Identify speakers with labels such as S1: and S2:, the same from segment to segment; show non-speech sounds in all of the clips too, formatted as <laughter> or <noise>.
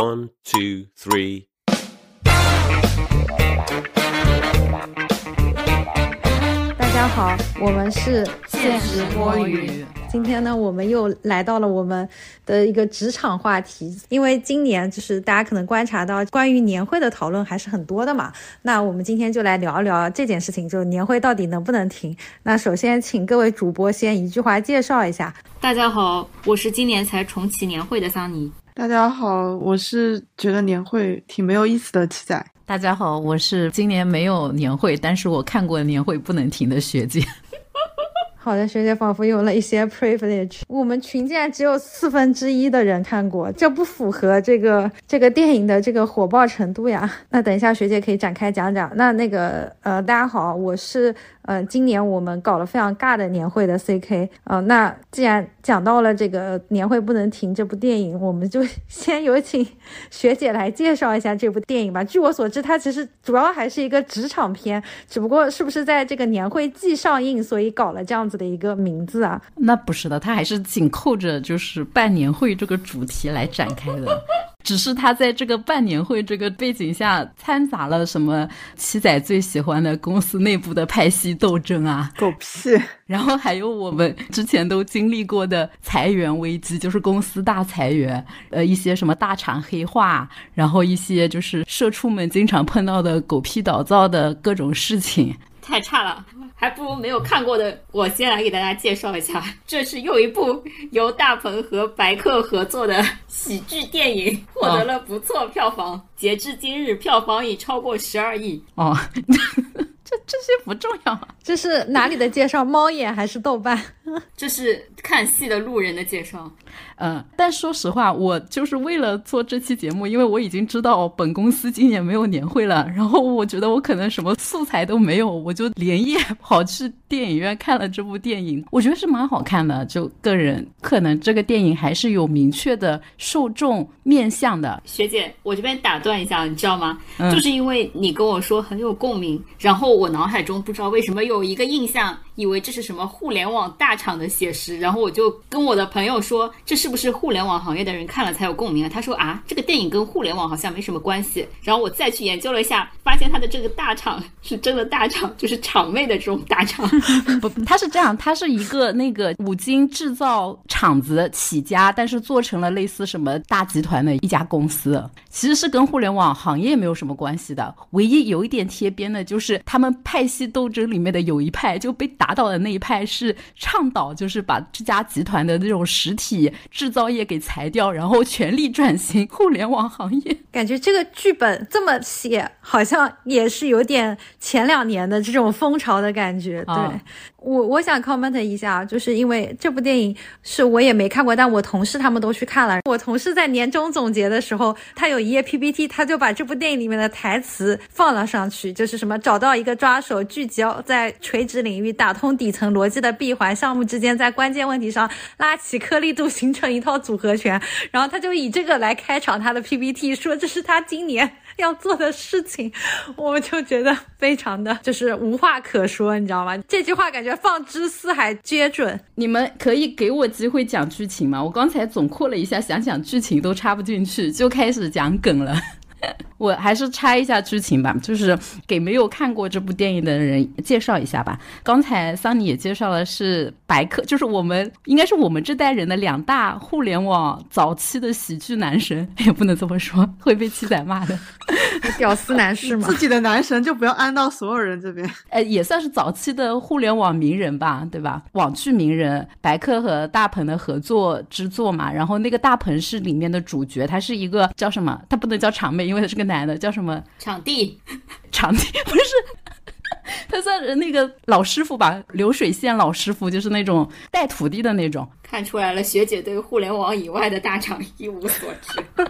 S1: One, two, three.
S2: 大家好，我们是
S3: 现实摸鱼。
S2: 今天呢，我们又来到了我们的一个职场话题，因为今年就是大家可能观察到关于年会的讨论还是很多的嘛。那我们今天就来聊一聊这件事情，就是年会到底能不能停？那首先请各位主播先一句话介绍一下。
S3: 大家好，我是今年才重启年会的桑尼。
S4: 大家好，我是觉得年会挺没有意思的七仔。
S5: 大家好，我是今年没有年会，但是我看过年会不能停的学姐。<laughs>
S2: 好的，学姐仿佛有了一些 privilege。我们群竟然只有四分之一的人看过，这不符合这个这个电影的这个火爆程度呀。那等一下学姐可以展开讲讲。那那个呃，大家好，我是。嗯，今年我们搞了非常尬的年会的 CK 啊，那既然讲到了这个年会不能停这部电影，我们就 <laughs> 先有请 <laughs> 学姐来介绍一下这部电影吧。据我所知，它其实主要还是一个职场片，只不过是不是在这个年会季上映，所以搞了这样子的一个名字啊？
S5: 那不是的，它还是紧扣着就是办年会这个主题来展开的。只是他在这个办年会这个背景下掺杂了什么七仔最喜欢的公司内部的派系斗争啊，
S4: 狗屁！
S5: 然后还有我们之前都经历过的裁员危机，就是公司大裁员，呃，一些什么大厂黑化，然后一些就是社畜们经常碰到的狗屁倒灶的各种事情，
S3: 太差了。还不如没有看过的，我先来给大家介绍一下，这是又一部由大鹏和白客合作的喜剧电影，获得了不错票房，截至今日票房已超过十二亿。
S5: 哦，<laughs> 这这些不重要啊，
S2: 这是哪里的介绍？猫眼还是豆瓣？<laughs>
S3: 这是看戏的路人的介绍。
S5: 嗯，但说实话，我就是为了做这期节目，因为我已经知道本公司今年没有年会了，然后我觉得我可能什么素材都没有，我就连夜跑去电影院看了这部电影。我觉得是蛮好看的，就个人可能这个电影还是有明确的受众 <laughs> 面向的。
S3: 学姐，我这边打断一下，你知道吗？就是因为你跟我说很有共鸣，然后我脑脑海中不知道为什么有一个印象，以为这是什么互联网大厂的写实，然后我就跟我的朋友说，这是。不是互联网行业的人看了才有共鸣啊？他说啊，这个电影跟互联网好像没什么关系。然后我再去研究了一下，发现他的这个大厂是真的大厂，就是厂妹的这种大厂。<laughs>
S5: 不，他是这样，他是一个那个五金制造厂子起家，但是做成了类似什么大集团的一家公司，其实是跟互联网行业没有什么关系的。唯一有一点贴边的就是他们派系斗争里面的有一派就被打倒的那一派是倡导，就是把这家集团的那种实体。制造业给裁掉，然后全力转型互联网行业。
S2: 感觉这个剧本这么写，好像也是有点前两年的这种风潮的感觉。对。我我想 comment 一下，就是因为这部电影是我也没看过，但我同事他们都去看了。我同事在年终总结的时候，他有一页 PPT，他就把这部电影里面的台词放了上去，就是什么找到一个抓手，聚焦在垂直领域，打通底层逻辑的闭环，项目之间在关键问题上拉起颗粒度，形成一套组合拳。然后他就以这个来开场他的 PPT，说这是他今年。要做的事情，我就觉得非常的就是无话可说，你知道吗？这句话感觉放之四海皆准。
S5: 你们可以给我机会讲剧情吗？我刚才总括了一下，想想剧情都插不进去，就开始讲梗了。我还是拆一下剧情吧，就是给没有看过这部电影的人介绍一下吧。刚才桑尼也介绍了，是白客，就是我们应该是我们这代人的两大互联网早期的喜剧男神，<laughs> 也不能这么说，会被七仔骂的，
S2: 屌丝男士嘛。
S4: 自己的男神就不要安到所有人这边。<laughs>
S5: 呃，也算是早期的互联网名人吧，对吧？网剧名人，白客和大鹏的合作之作嘛。然后那个大鹏是里面的主角，他是一个叫什么？他不能叫长妹。因为他是个男的，叫什么？
S3: 场地，<laughs>
S5: 场地不是，<laughs> 他算是那个老师傅吧，流水线老师傅，就是那种带徒弟的那种。
S3: 看出来了，学姐对互联网以外的大厂一无所知。<laughs>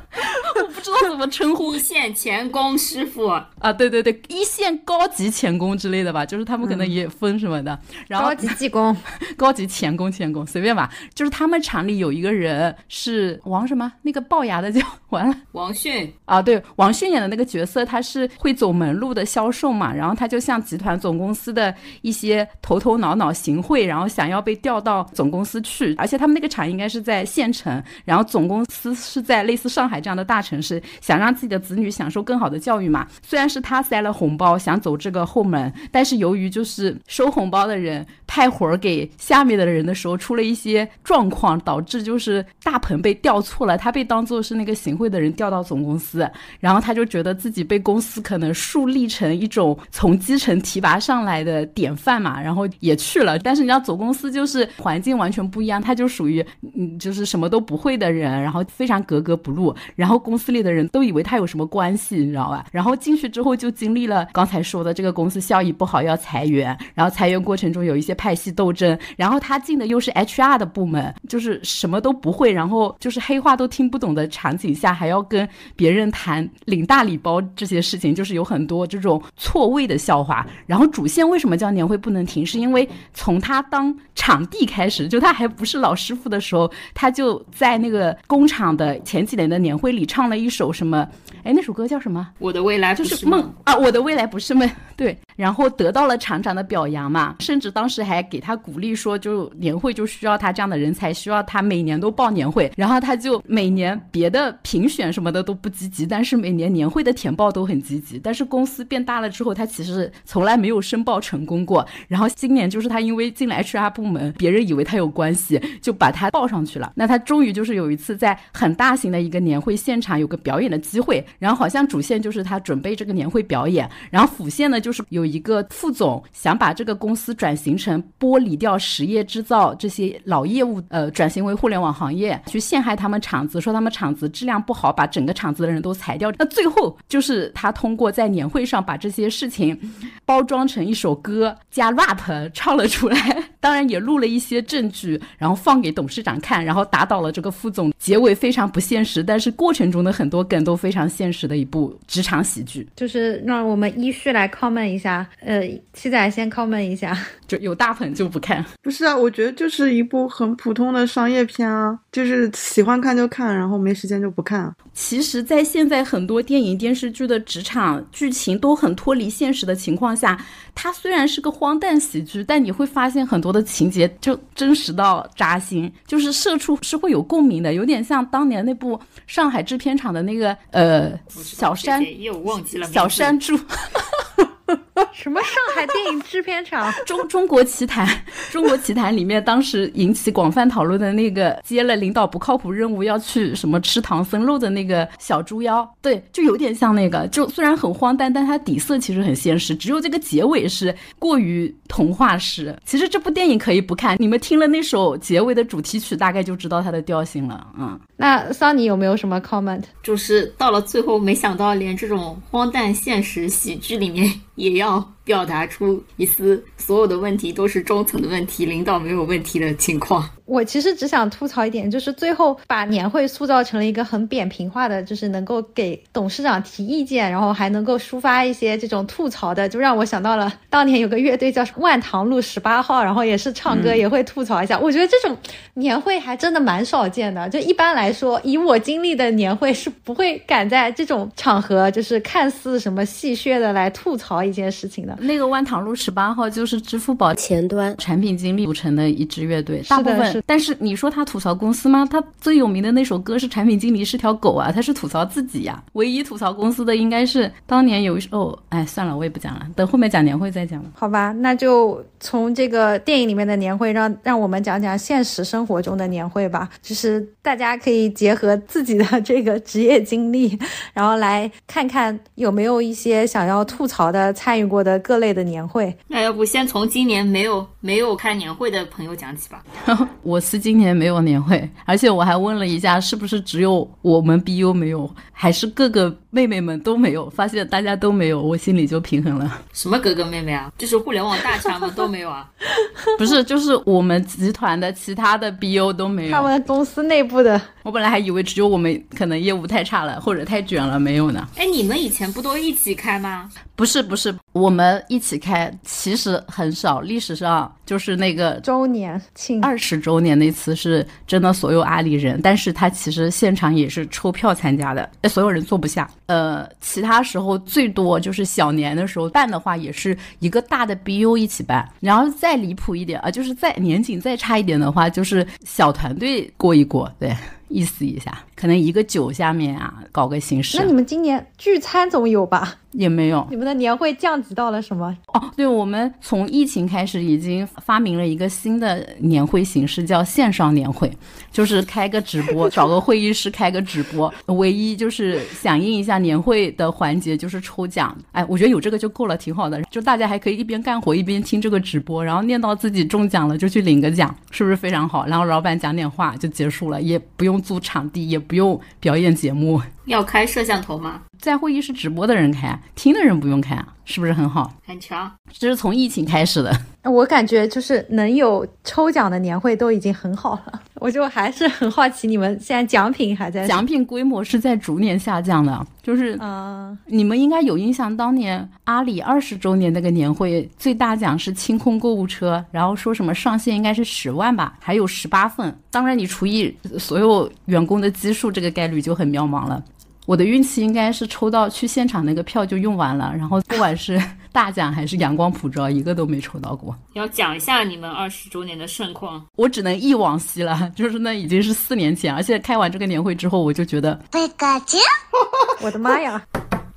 S5: 我不知道怎么称呼
S3: 一线钳工师傅
S5: 啊？对对对，一线高级钳工之类的吧，就是他们可能也分什么的。然后
S2: 高级技工、<laughs>
S5: 高级钳工、钳工随便吧。就是他们厂里有一个人是王什么，那个龅牙的叫完了，
S3: 王迅
S5: 啊，对，王迅演的那个角色，他是会走门路的销售嘛，然后他就向集团总公司的一些头头脑脑行贿，然后想要被调到总公司去，而且他们那个厂应该是在县城，然后总公司是在类似上海这样的大城市，想让自己的子女享受更好的教育嘛。虽然是他塞了红包想走这个后门，但是由于就是收红包的人派活儿给下面的人的时候出了一些状况，导致就是大棚被调错了，他被当做是那个行贿的人调到总公司，然后他就觉得自己被公司可能树立成一种从基层提拔上来的典范嘛，然后也去了。但是你知道总公司就是环境完全不一样，他就属于嗯就是什么都不会的人，然后非常格格不入，然后公司里的人都以为他有什么关系，你知道吧？然后进去之后就经历了刚才说的这个公司效益不好要裁员，然后裁员过程中有一些派系斗争，然后他进的又是 HR 的部门，就是什么都不会，然后就是黑话都听不懂的场景下，还要跟别人谈领大礼包这些事情，就是有很多这种错位的笑话。然后主线为什么叫年会不能停？是因为从他当场地开始，就他还不是老师傅的时候，他就在那个工厂的前几年的年会里唱了一首什么？哎，那首歌叫什么？
S3: 我的未来
S5: 就是
S3: 梦
S5: 啊！我的未来不是梦，对。然后得到了厂长的表扬嘛，甚至当时还给他鼓励说，就年会就需要他这样的人才，需要他每年都报年会。然后他就每年别的评选什么的都不积极，但是每年年会的填报都很积极。但是公司变大了之后，他其实从来没有申报成功过。然后今年就是他因为进了 HR 部门，别人以为他有关系，就把他报上去了。那他终于就是有一次在很大型的一个年会现场有个表演的机会。然后好像主线就是他准备这个年会表演，然后辅线呢就是有一个副总想把这个公司转型成剥离掉实业制造这些老业务，呃，转型为互联网行业，去陷害他们厂子，说他们厂子质量不好，把整个厂子的人都裁掉。那最后就是他通过在年会上把这些事情包装成一首歌加 rap 唱了出来，当然也录了一些证据，然后放给董事长看，然后打倒了这个副总。结尾非常不现实，但是过程中的很多梗都非常现实的一部职场喜剧。
S2: 就是让我们依序来 comment 一下，呃，七仔先 comment 一下，
S5: 就有大粉就不看。<laughs>
S4: 不是啊，我觉得就是一部很普通的商业片啊，就是喜欢看就看，然后没时间就不看。
S5: 其实，在现在很多电影电视剧的职场剧情都很脱离现实的情况下，它虽然是个荒诞喜剧，但你会发现很多的情节就真实到扎心，就是社畜是会有共鸣的，有点像当年那部上海制片厂的那个呃小山，
S3: 又忘记了
S5: 小山猪。<laughs> <laughs>
S2: 什么上海电影制片厂？<laughs>
S5: 中中国奇谭，中国奇谭 <laughs> 里面当时引起广泛讨论的那个接了领导不靠谱任务要去什么吃唐僧肉的那个小猪妖，对，就有点像那个，就虽然很荒诞，但它底色其实很现实，只有这个结尾是过于童话式。其实这部电影可以不看，你们听了那首结尾的主题曲，大概就知道它的调性了。嗯，
S2: 那桑尼有没有什么 comment？
S3: 就是到了最后，没想到连这种荒诞现实喜剧里面也要。表达出一丝所有的问题都是中层的问题，领导没有问题的情况。
S2: 我其实只想吐槽一点，就是最后把年会塑造成了一个很扁平化的，就是能够给董事长提意见，然后还能够抒发一些这种吐槽的，就让我想到了当年有个乐队叫万塘路十八号，然后也是唱歌也会吐槽一下。我觉得这种年会还真的蛮少见的。就一般来说，以我经历的年会是不会敢在这种场合，就是看似什么戏谑的来吐槽一件事情的。
S5: 那个万塘路十八号就是支付宝
S6: 前端
S5: 产品经理组成的一支乐队，大部分。但是你说他吐槽公司吗？他最有名的那首歌是《产品经理是条狗》啊，他是吐槽自己呀。唯一吐槽公司的应该是当年有一首，哎，算了，我也不讲了，等后面讲年会再讲吧。
S2: 好吧，那就从这个电影里面的年会，让让我们讲讲现实生活中的年会吧。就是大家可以结合自己的这个职业经历，然后来看看有没有一些想要吐槽的、参与过的各类的年会。
S3: 那要不先从今年没有没有开年会的朋友讲起吧。<laughs>
S5: 我司今年没有年会，而且我还问了一下，是不是只有我们 BU 没有，还是各个妹妹们都没有，发现大家都没有，我心里就平衡了。
S3: 什么哥哥妹妹啊？就是互联网大厂们都没有啊？<laughs>
S5: 不是，就是我们集团的其他的 BU 都没有。
S2: 他们公司内部的，
S5: 我本来还以为只有我们可能业务太差了，或者太卷了，没有呢。
S3: 哎，你们以前不都一起开吗？
S5: 不是不是，我们一起开，其实很少。历史上就是那个
S2: 周年庆
S5: 二十周周年那次是真的所有阿里人，但是他其实现场也是抽票参加的，所有人坐不下。呃，其他时候最多就是小年的时候办的话，也是一个大的 BU 一起办，然后再离谱一点啊，就是再年景再差一点的话，就是小团队过一过，对。意思一下，可能一个酒下面啊，搞个形式。
S2: 那你们今年聚餐总有吧？
S5: 也没有。
S2: 你们的年会降级到了什么？
S5: 哦，对，我们从疫情开始已经发明了一个新的年会形式，叫线上年会，就是开个直播，<laughs> 找个会议室开个直播。唯一就是响应一下年会的环节就是抽奖。哎，我觉得有这个就够了，挺好的。就大家还可以一边干活一边听这个直播，然后念到自己中奖了就去领个奖，是不是非常好？然后老板讲点话就结束了，也不用。租场地也不用表演节目，
S3: 要开摄像头吗？
S5: 在会议室直播的人开，听的人不用开啊，是不是很好？
S3: 很强，
S5: 这是从疫情开始的。
S2: 我感觉就是能有抽奖的年会都已经很好了。我就还是很好奇，你们现在奖品还在？
S5: 奖品规模是在逐年下降的，就是
S2: 啊，
S5: 你们应该有印象，当年阿里二十周年那个年会，最大奖是清空购物车，然后说什么上限应该是十万吧，还有十八份。当然，你除以所有员工的基数，这个概率就很渺茫了。我的运气应该是抽到去现场那个票就用完了，然后不管是 <laughs> 大奖还是阳光普照，一个都没抽到过。
S3: 要讲一下你们二十周年的盛况，
S5: 我只能忆往昔了，就是那已经是四年前，而且开完这个年会之后，我就觉得，<laughs>
S2: 我的妈呀！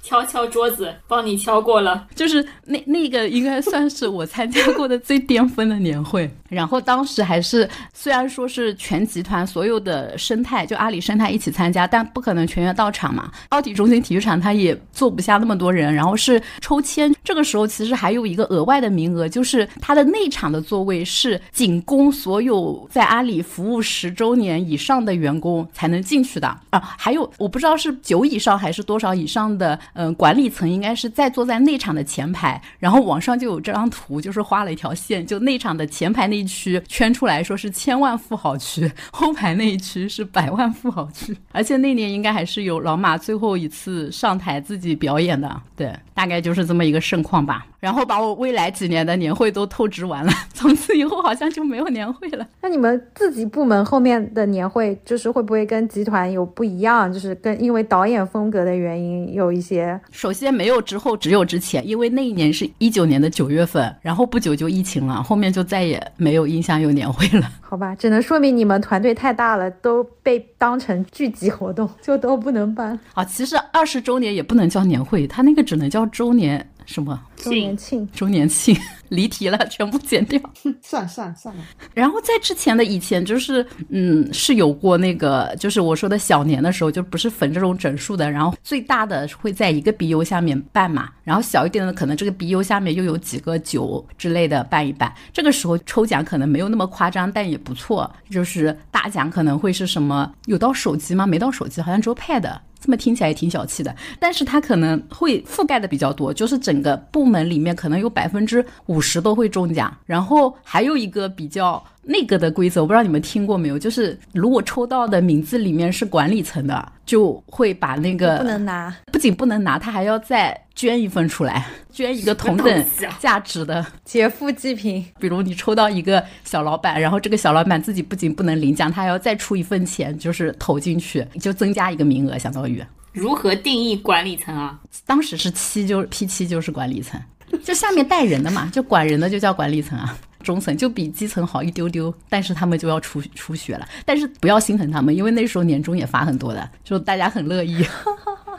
S3: 敲敲桌子，帮你敲过了。
S5: 就是那那个应该算是我参加过的最巅峰的年会。然后当时还是虽然说是全集团所有的生态，就阿里生态一起参加，但不可能全员到场嘛。奥体中心体育场它也坐不下那么多人，然后是抽签。这个时候其实还有一个额外的名额，就是它的内场的座位是仅供所有在阿里服务十周年以上的员工才能进去的啊。还有我不知道是九以上还是多少以上的。嗯，管理层应该是在坐在内场的前排，然后网上就有这张图，就是画了一条线，就内场的前排那一区圈出来说是千万富豪区，后排那一区是百万富豪区。而且那年应该还是有老马最后一次上台自己表演的，对，大概就是这么一个盛况吧。然后把我未来几年的年会都透支完了，<laughs> 从此以后好像就没有年会了。
S2: 那你们自己部门后面的年会，就是会不会跟集团有不一样？就是跟因为导演风格的原因有一些。
S5: 首先没有之后，只有之前，因为那一年是一九年的九月份，然后不久就疫情了，后面就再也没有印象有年会了。
S2: 好吧，只能说明你们团队太大了，都被当成聚集活动，就都不能办。
S5: 啊，其实二十周年也不能叫年会，他那个只能叫周年。什么
S2: 周年庆？
S5: 周年庆，<laughs> 离题了，全部剪掉。<laughs>
S4: 算算算了。
S5: 然后在之前的以前，就是嗯，是有过那个，就是我说的小年的时候，就不是分这种整数的。然后最大的会在一个 BU 下面办嘛，然后小一点的可能这个 BU 下面又有几个九之类的办一办。这个时候抽奖可能没有那么夸张，但也不错。就是大奖可能会是什么？有到手机吗？没到手机，好像只有 Pad。这么听起来也挺小气的，但是它可能会覆盖的比较多，就是整个部门里面可能有百分之五十都会中奖。然后还有一个比较那个的规则，我不知道你们听过没有，就是如果抽到的名字里面是管理层的，就会把那个
S2: 不能拿，
S5: 不仅不能拿，他还要再捐一份出来，捐一个同等 <laughs> 价值的
S2: 劫富济贫。
S5: 比如你抽到一个小老板，然后这个小老板自己不仅不能领奖，他还要再出一份钱，就是投进去，就增加一个名额，相当于。
S3: 如何定义管理层啊？
S5: 当时是七，就 P 七就是管理层，就下面带人的嘛，就管人的就叫管理层啊。中层就比基层好一丢丢，但是他们就要出出血了。但是不要心疼他们，因为那时候年终也发很多的，就大家很乐意。<laughs>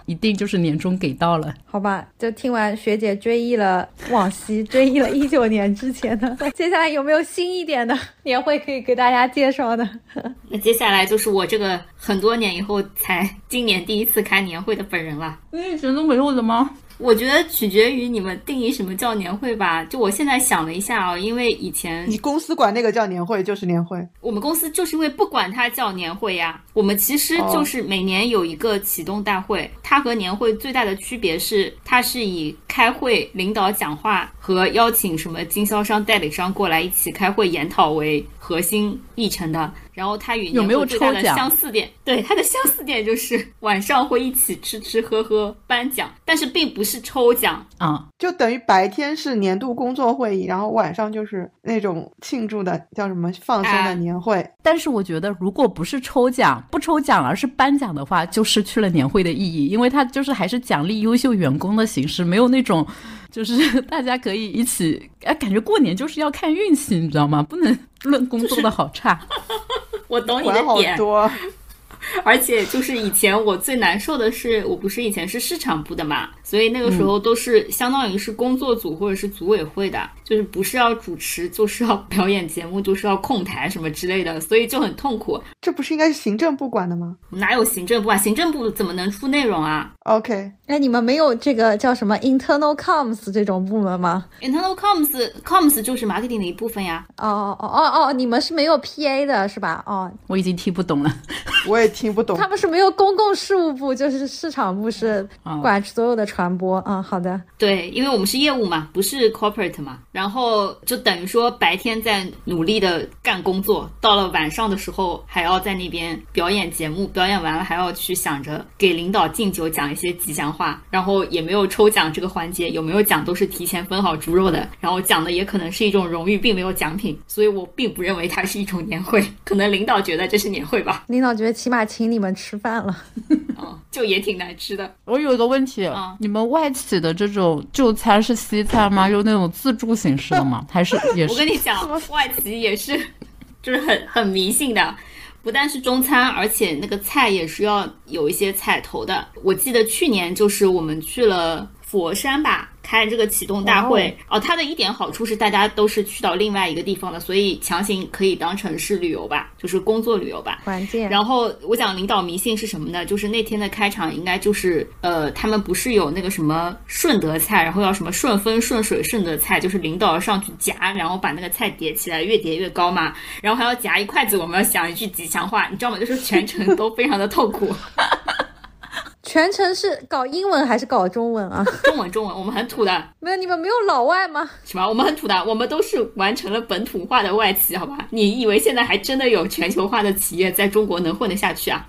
S5: 一定就是年终给到了，
S2: 好吧？就听完学姐追忆了往昔，追忆了一九年之前的，<laughs> 接下来有没有新一点的年会可以给大家介绍的？<laughs>
S3: 那接下来就是我这个很多年以后才今年第一次开年会的本人了。
S5: 你以前都没有的吗？
S3: 我觉得取决于你们定义什么叫年会吧。就我现在想了一下啊，因为以前
S4: 你公司管那个叫年会，就是年会。
S3: 我们公司就是因为不管它叫年会呀，我们其实就是每年有一个启动大会。它和年会最大的区别是，它是以开会、领导讲话和邀请什么经销商、代理商过来一起开会研讨为核心议程的。然后它与
S5: 有没有
S3: 抽奖相似点？<laughs> 对，它的相似点就是晚上会一起吃吃喝喝颁奖，但是并不是抽奖
S5: 啊，
S4: 就等于白天是年度工作会议，然后晚上就是那种庆祝的叫什么放松的年会。
S5: 但是我觉得，如果不是抽奖，不抽奖而是颁奖的话，就失去了年会的意义，因为它就是还是奖励优秀员工的形式，没有那种就是 <laughs> 大家可以一起哎，感觉过年就是要看运气，你知道吗？不能 <laughs> 论工作的好差。<laughs>
S3: 我懂你的点，多而且就是以前我最难受的是，我不是以前是市场部的嘛。所以那个时候都是相当于是工作组或者是组委会的，就是不是要主持，<laughs> 就是要表演节目，就是要控台什么之类的，所以就很痛苦。
S4: 这不是应该是行政部管的吗？
S3: 哪有行政部啊？行政部怎么能出内容啊
S4: ？OK，
S2: 那，你们没有这个叫什么 internal comms 这种部门吗
S3: ？internal comms comms 就是 marketing 的一部分呀。
S2: 哦哦哦哦，你们是没有 PA 的是吧？哦，
S5: 我已经听不懂了，<laughs>
S4: 我也听不懂。
S2: 他们是没有公共事务部，就是市场部是管所有的。传播啊，好的，
S3: 对，因为我们是业务嘛，不是 corporate 嘛，然后就等于说白天在努力的干工作，到了晚上的时候还要在那边表演节目，表演完了还要去想着给领导敬酒，讲一些吉祥话，然后也没有抽奖这个环节，有没有奖都是提前分好猪肉的，然后讲的也可能是一种荣誉，并没有奖品，所以我并不认为它是一种年会，可能领导觉得这是年会吧，<laughs>
S2: 领导觉得起码请你们吃饭了，<laughs>
S3: 哦，就也挺难吃的。
S5: 我有一个问题啊。你们外企的这种就餐是西餐吗？有那种自助形式的吗？<laughs> 还是也是？
S3: 我跟你讲，外企也是，<laughs> 就是很很迷信的，不但是中餐，而且那个菜也是要有一些彩头的。我记得去年就是我们去了佛山吧。开这个启动大会哦，它的一点好处是大家都是去到另外一个地方的，所以强行可以当成是旅游吧，就是工作旅游吧。
S2: 关键。
S3: 然后我讲领导迷信是什么呢？就是那天的开场应该就是呃，他们不是有那个什么顺德菜，然后要什么顺风顺水顺德菜，就是领导上去夹，然后把那个菜叠起来，越叠越高嘛。然后还要夹一筷子，我们要想一句吉祥话，你知道吗？就是全程都非常的痛苦。<laughs>
S2: 全程是搞英文还是搞中文啊？<laughs>
S3: 中文，中文，我们很土的。
S2: 没有，你们没有老外吗？
S3: 什么？我们很土的，我们都是完成了本土化的外企，好吧？你以为现在还真的有全球化的企业在中国能混得下去啊？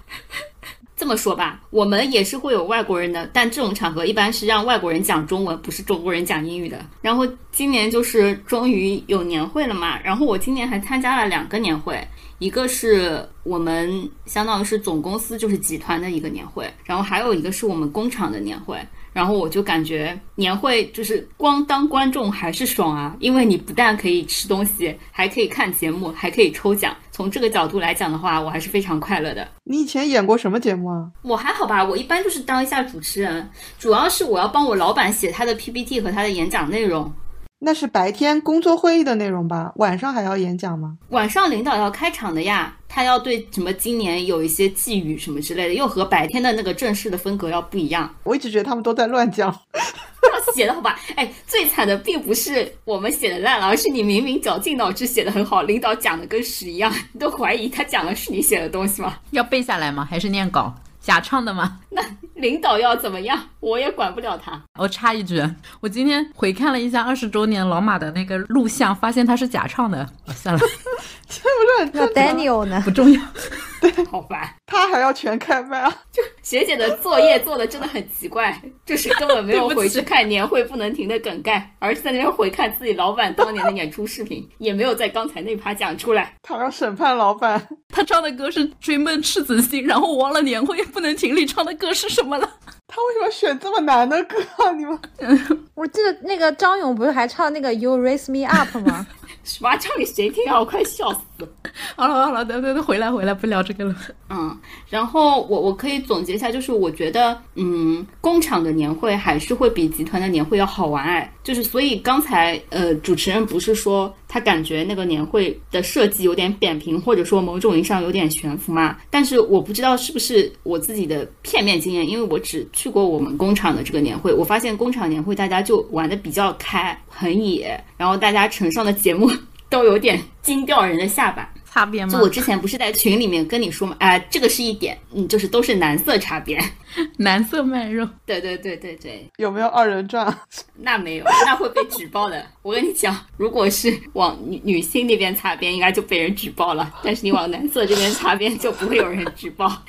S3: <laughs> 这么说吧，我们也是会有外国人的，但这种场合一般是让外国人讲中文，不是中国人讲英语的。然后今年就是终于有年会了嘛，然后我今年还参加了两个年会。一个是我们相当于是总公司就是集团的一个年会，然后还有一个是我们工厂的年会，然后我就感觉年会就是光当观众还是爽啊，因为你不但可以吃东西，还可以看节目，还可以抽奖。从这个角度来讲的话，我还是非常快乐的。
S4: 你以前演过什么节目啊？
S3: 我还好吧，我一般就是当一下主持人，主要是我要帮我老板写他的 PPT 和他的演讲内容。
S4: 那是白天工作会议的内容吧？晚上还要演讲吗？
S3: 晚上领导要开场的呀，他要对什么今年有一些寄语什么之类的，又和白天的那个正式的风格要不一样。
S4: 我一直觉得他们都在乱讲，<laughs>
S3: 写的好吧？哎，最惨的并不是我们写的烂了，而是你明明绞尽脑汁写的很好，领导讲的跟屎一样，你都怀疑他讲的是你写的东西吗？
S5: 要背下来吗？还是念稿？假唱的吗？<laughs>
S3: 那领导要怎么样，我也管不了他。
S5: 我插一句，我今天回看了一下二十周年老马的那个录像，发现他是假唱的。算了，<laughs>
S4: 这不是
S2: 那 Daniel 呢？
S5: 不重要。
S4: 对，
S3: 好烦。
S4: 他还要全开麦啊！
S3: 就学姐的作业做的真的很奇怪，就是根本没有 <laughs> 回去看年会不能停的梗概，而是在那边回看自己老板当年的演出视频，也没有在刚才那趴讲出来。
S4: 他要审判老板。
S5: 他唱的歌是《追梦赤子心》，然后忘了年会不能停里唱的歌是什么了。
S4: 他为什么选这么难的歌啊？你们？<laughs>
S2: 我记得那个张勇不是还唱那个《You Raise Me Up》吗？<laughs>
S3: 什么唱给谁听啊？我快笑死了。
S5: 好 <laughs> 了好了，等等等，回来回来，不聊这个了。
S3: 嗯，然后我我可以总结一下，就是我觉得，嗯，工厂的年会还是会比集团的年会要好玩哎。就是所以刚才呃，主持人不是说他感觉那个年会的设计有点扁平，或者说某种意义上有点悬浮嘛？但是我不知道是不是我自己的片面经验，因为我只去过我们工厂的这个年会，我发现工厂年会大家就玩的比较开，很野，然后大家呈上的节目 <laughs> 都有点惊掉人的下巴。
S5: 擦边吗？
S3: 就我之前不是在群里面跟你说嘛，哎，这个是一点，嗯，就是都是男色擦边，<laughs>
S5: 男色卖肉。
S3: 对对对对对，
S4: 有没有二人转？<laughs>
S3: 那没有，那会被举报的。<laughs> 我跟你讲，如果是往女女性那边擦边，应该就被人举报了，但是你往男色这边擦边，就不会有人举报。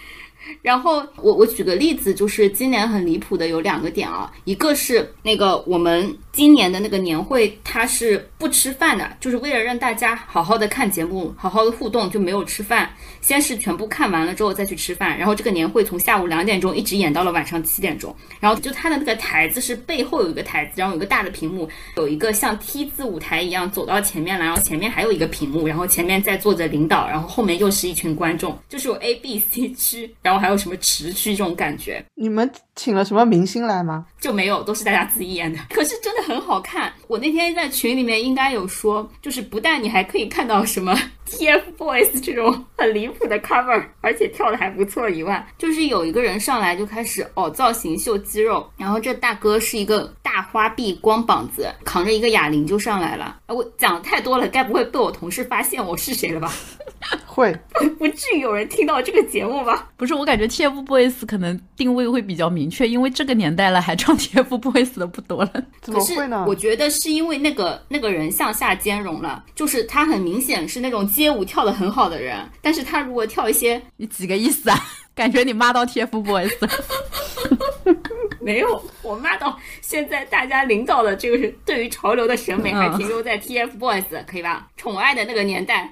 S3: 然后我我举个例子，就是今年很离谱的有两个点啊，一个是那个我们今年的那个年会，它是不吃饭的，就是为了让大家好好的看节目，好好的互动，就没有吃饭，先是全部看完了之后再去吃饭，然后这个年会从下午两点钟一直演到了晚上七点钟，然后就它的那个台子是背后有一个台子，然后有个大的屏幕，有一个像 T 字舞台一样走到前面来，然后前面还有一个屏幕，然后前面在坐着领导，然后后面又是一群观众，就是有 A、B、C 区，然后。还有什么持续这种感觉？
S4: 你们请了什么明星来吗？
S3: 就没有，都是大家自己演的。<laughs> 可是真的很好看。我那天在群里面应该有说，就是不但你还可以看到什么 <laughs> TFBOYS 这种很离谱的 cover，而且跳的还不错以外，就是有一个人上来就开始哦造型秀肌肉，然后这大哥是一个大花臂光膀子，扛着一个哑铃就上来了。我讲太多了，该不会被我同事发现我是谁了吧？<laughs>
S4: 会，
S3: 不至于有人听到这个节目吧？
S5: 不是，我感觉 TFBOYS 可能定位会比较明确，因为这个年代了，还唱 TFBOYS 的不多了。<laughs>
S4: 怎么会呢？
S3: 我觉得是因为那个那个人向下兼容了，就是他很明显是那种街舞跳的很好的人，但是他如果跳一些，
S5: 你几个意思啊？<laughs> 感觉你骂到 TFBOYS。<laughs>
S3: 没有，我骂到现在大家领导的这个是对于潮流的审美还停留在 TFBOYS，可以吧？宠爱的那个年代。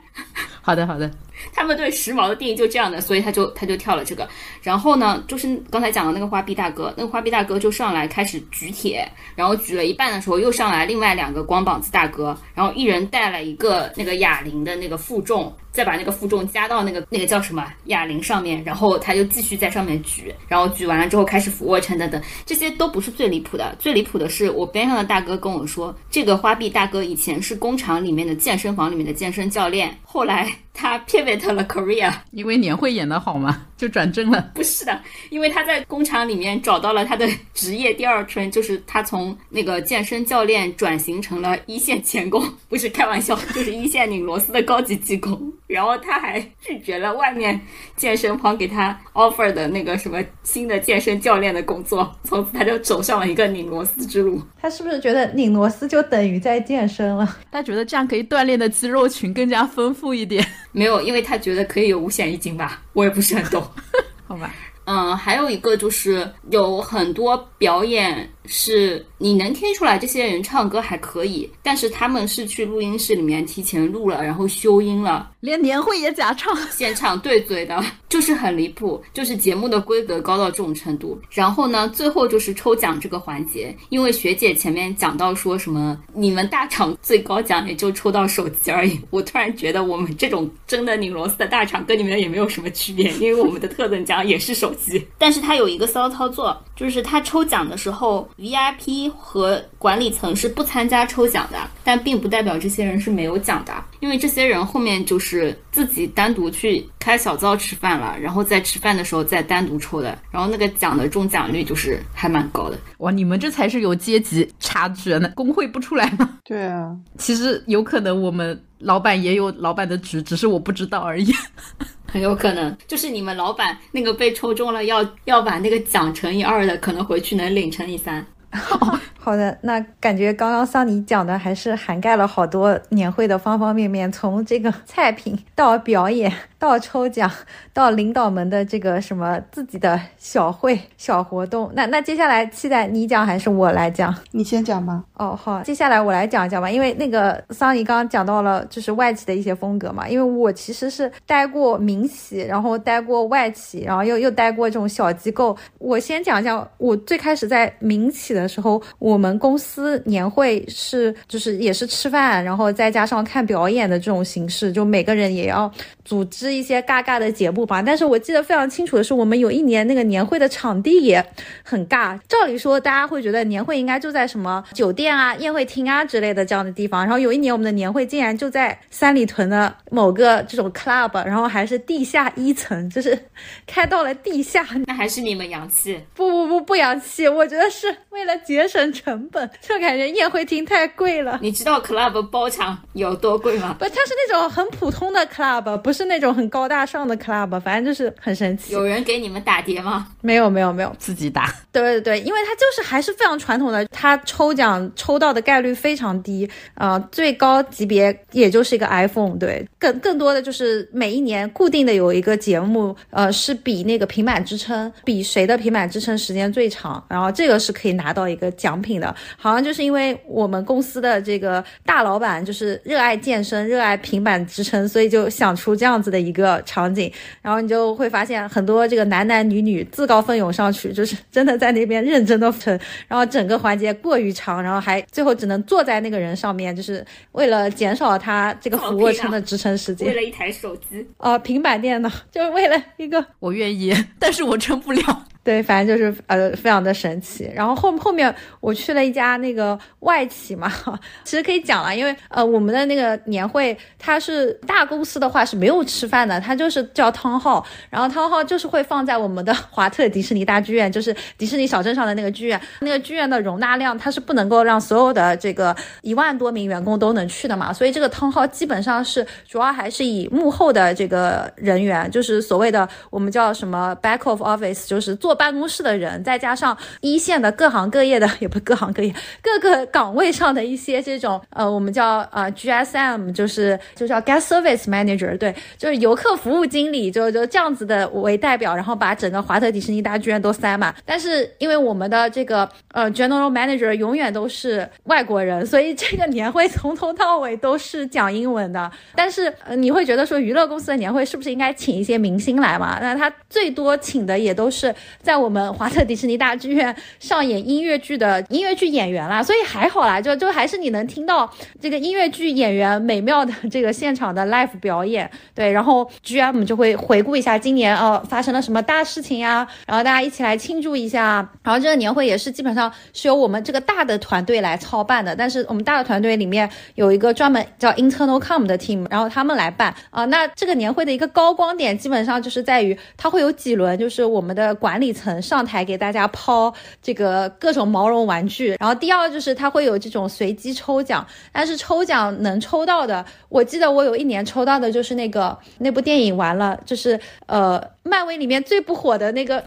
S5: 好的，好的。
S3: 他们对时髦的定义就这样的，所以他就他就跳了这个。然后呢，就是刚才讲的那个花臂大哥，那个花臂大哥就上来开始举铁，然后举了一半的时候，又上来另外两个光膀子大哥，然后一人带了一个那个哑铃的那个负重，再把那个负重加到那个那个叫什么哑铃上面，然后他就继续在上面举，然后举完了之后开始俯卧撑等等，这些都不是最离谱的，最离谱的是我边上的大哥跟我说，这个花臂大哥以前是工厂里面的健身房里面的健身教练，后来。他 <laughs> pivot 了 Korea，
S5: 因为年会演的好吗，就转正了。<laughs>
S3: 不是的，因为他在工厂里面找到了他的职业第二春，就是他从那个健身教练转型成了一线钳工，不是开玩笑，就是一线拧螺丝的高级技工。然后他还拒绝了外面健身房给他 offer 的那个什么新的健身教练的工作，从此他就走上了一个拧螺丝之路。
S2: 他是不是觉得拧螺丝就等于在健身了？
S5: 他觉得这样可以锻炼的肌肉群更加丰富一点。
S3: 没有，因为他觉得可以有五险一金吧，我也不是很懂，<laughs>
S5: 好吧。
S3: 嗯，还有一个就是有很多表演。是你能听出来这些人唱歌还可以，但是他们是去录音室里面提前录了，然后修音了，
S5: 连年会也假唱，<laughs>
S3: 现场对嘴的，<laughs> 就是很离谱，就是节目的规格高到这种程度。然后呢，最后就是抽奖这个环节，因为学姐前面讲到说什么你们大厂最高奖也就抽到手机而已，<laughs> 我突然觉得我们这种真的拧螺丝的大厂跟你们也没有什么区别，因为我们的特等奖也是手机，但是它有一个骚操作，就是他抽奖的时候。VIP 和管理层是不参加抽奖的，但并不代表这些人是没有奖的，因为这些人后面就是自己单独去开小灶吃饭了，然后在吃饭的时候再单独抽的，然后那个奖的中奖率就是还蛮高的。
S5: 哇，你们这才是有阶级差距呢，工会不出来吗？
S4: 对啊，
S5: 其实有可能我们老板也有老板的局，只是我不知道而已。<laughs>
S3: 很有可能就是你们老板那个被抽中了，要要把那个奖乘以二的，可能回去能领乘以三。<laughs>
S2: 好的，那感觉刚刚桑尼讲的，还是涵盖了好多年会的方方面面，从这个菜品到表演。到抽奖，<laughs> 到领导们的这个什么自己的小会、小活动。那那接下来期待你讲还是我来讲？
S4: 你先讲吧。
S2: 哦，好，接下来我来讲一讲吧。因为那个桑尼刚刚讲到了，就是外企的一些风格嘛。因为我其实是待过民企，然后待过外企，然后又又待过这种小机构。我先讲一讲，我最开始在民企的时候，我们公司年会是就是也是吃饭，然后再加上看表演的这种形式，就每个人也要组织一些尬尬的节目吧。但是我记得非常清楚的是，我们有一年那个年会的场地也很尬。照理说，大家会觉得年会应该就在什么酒店啊、宴会厅啊之类的这样的地方。然后有一年我们的年会竟然就在三里屯的某个这种 club，然后还是地下一层，就是 <laughs> 开到了地下。
S3: 那还是你们洋气？
S2: 不不不不洋气，我觉得是为了节省成本，就感觉宴会厅太贵了。
S3: 你知道 club 包场有多贵吗？
S2: 不，它是那种很普通的 club，不是那种很高大上的 club，反正就是很神奇。
S3: 有人给你们打碟吗？
S2: 没有没有没有，
S5: 自己打。<laughs>
S2: 对对对，因为它就是还是非常传统的，它抽奖抽到的概率非常低，呃，最高级别也就是一个 iPhone。对，更更多的就是每一年固定的有一个节目，呃，是比那个平板支撑，比谁的平板支撑时间最长，然后这个是可以拿到一个奖品的。好像就是因为我们公司的这个大老板就是热爱健身，热爱平板支撑，所以就想出这样子的一个场景，然后你就会发现很多这个男男女女自告奋勇上去，就是真的在那边认真的撑，然后整个环节过于长，然后还最后只能坐在那个人上面，就是为了减少他这个俯卧撑的支撑时间，
S3: 为了一台手机，
S2: 呃，平板电脑，<laughs> 就是为了一个，
S5: 我愿意，<laughs> 但是我撑不了。
S2: 对，反正就是呃，非常的神奇。然后后后面我去了一家那个外企嘛，<laughs> 其实可以讲了，因为呃，我们的那个年会它是大公司的话是没有吃饭的，它就是叫汤号，然后汤号就是会放在我们的 <laughs> 华特迪士尼大剧院，就是迪士尼小镇上的那个剧院，那个剧院的容纳量它是不能够让所有的这个一万多名员工都能去的嘛，所以这个汤号基本上是主要还是以幕后的这个人员，就是所谓的我们叫什么 back of office，就是做。办公室的人，再加上一线的各行各业的，也不各行各业，各个岗位上的一些这种，呃，我们叫呃 GSM，就是就叫 Guest Service Manager，对，就是游客服务经理，就就这样子的为代表，然后把整个华特迪士尼大剧院都塞满。但是因为我们的这个呃 General Manager 永远都是外国人，所以这个年会从头到尾都是讲英文的。但是呃，你会觉得说娱乐公司的年会是不是应该请一些明星来嘛？那他最多请的也都是。在我们华特迪士尼大剧院上演音乐剧的音乐剧演员啦，所以还好啦，就就还是你能听到这个音乐剧演员美妙的这个现场的 live 表演，对，然后 GM 就会回顾一下今年呃发生了什么大事情呀，然后大家一起来庆祝一下，然后这个年会也是基本上是由我们这个大的团队来操办的，但是我们大的团队里面有一个专门叫 internal com 的 team，然后他们来办啊，那这个年会的一个高光点基本上就是在于它会有几轮，就是我们的管理。层上台给大家抛这个各种毛绒玩具，然后第二就是它会有这种随机抽奖，但是抽奖能抽到的，我记得我有一年抽到的就是那个那部电影完了，就是呃。漫威里面最不火的那个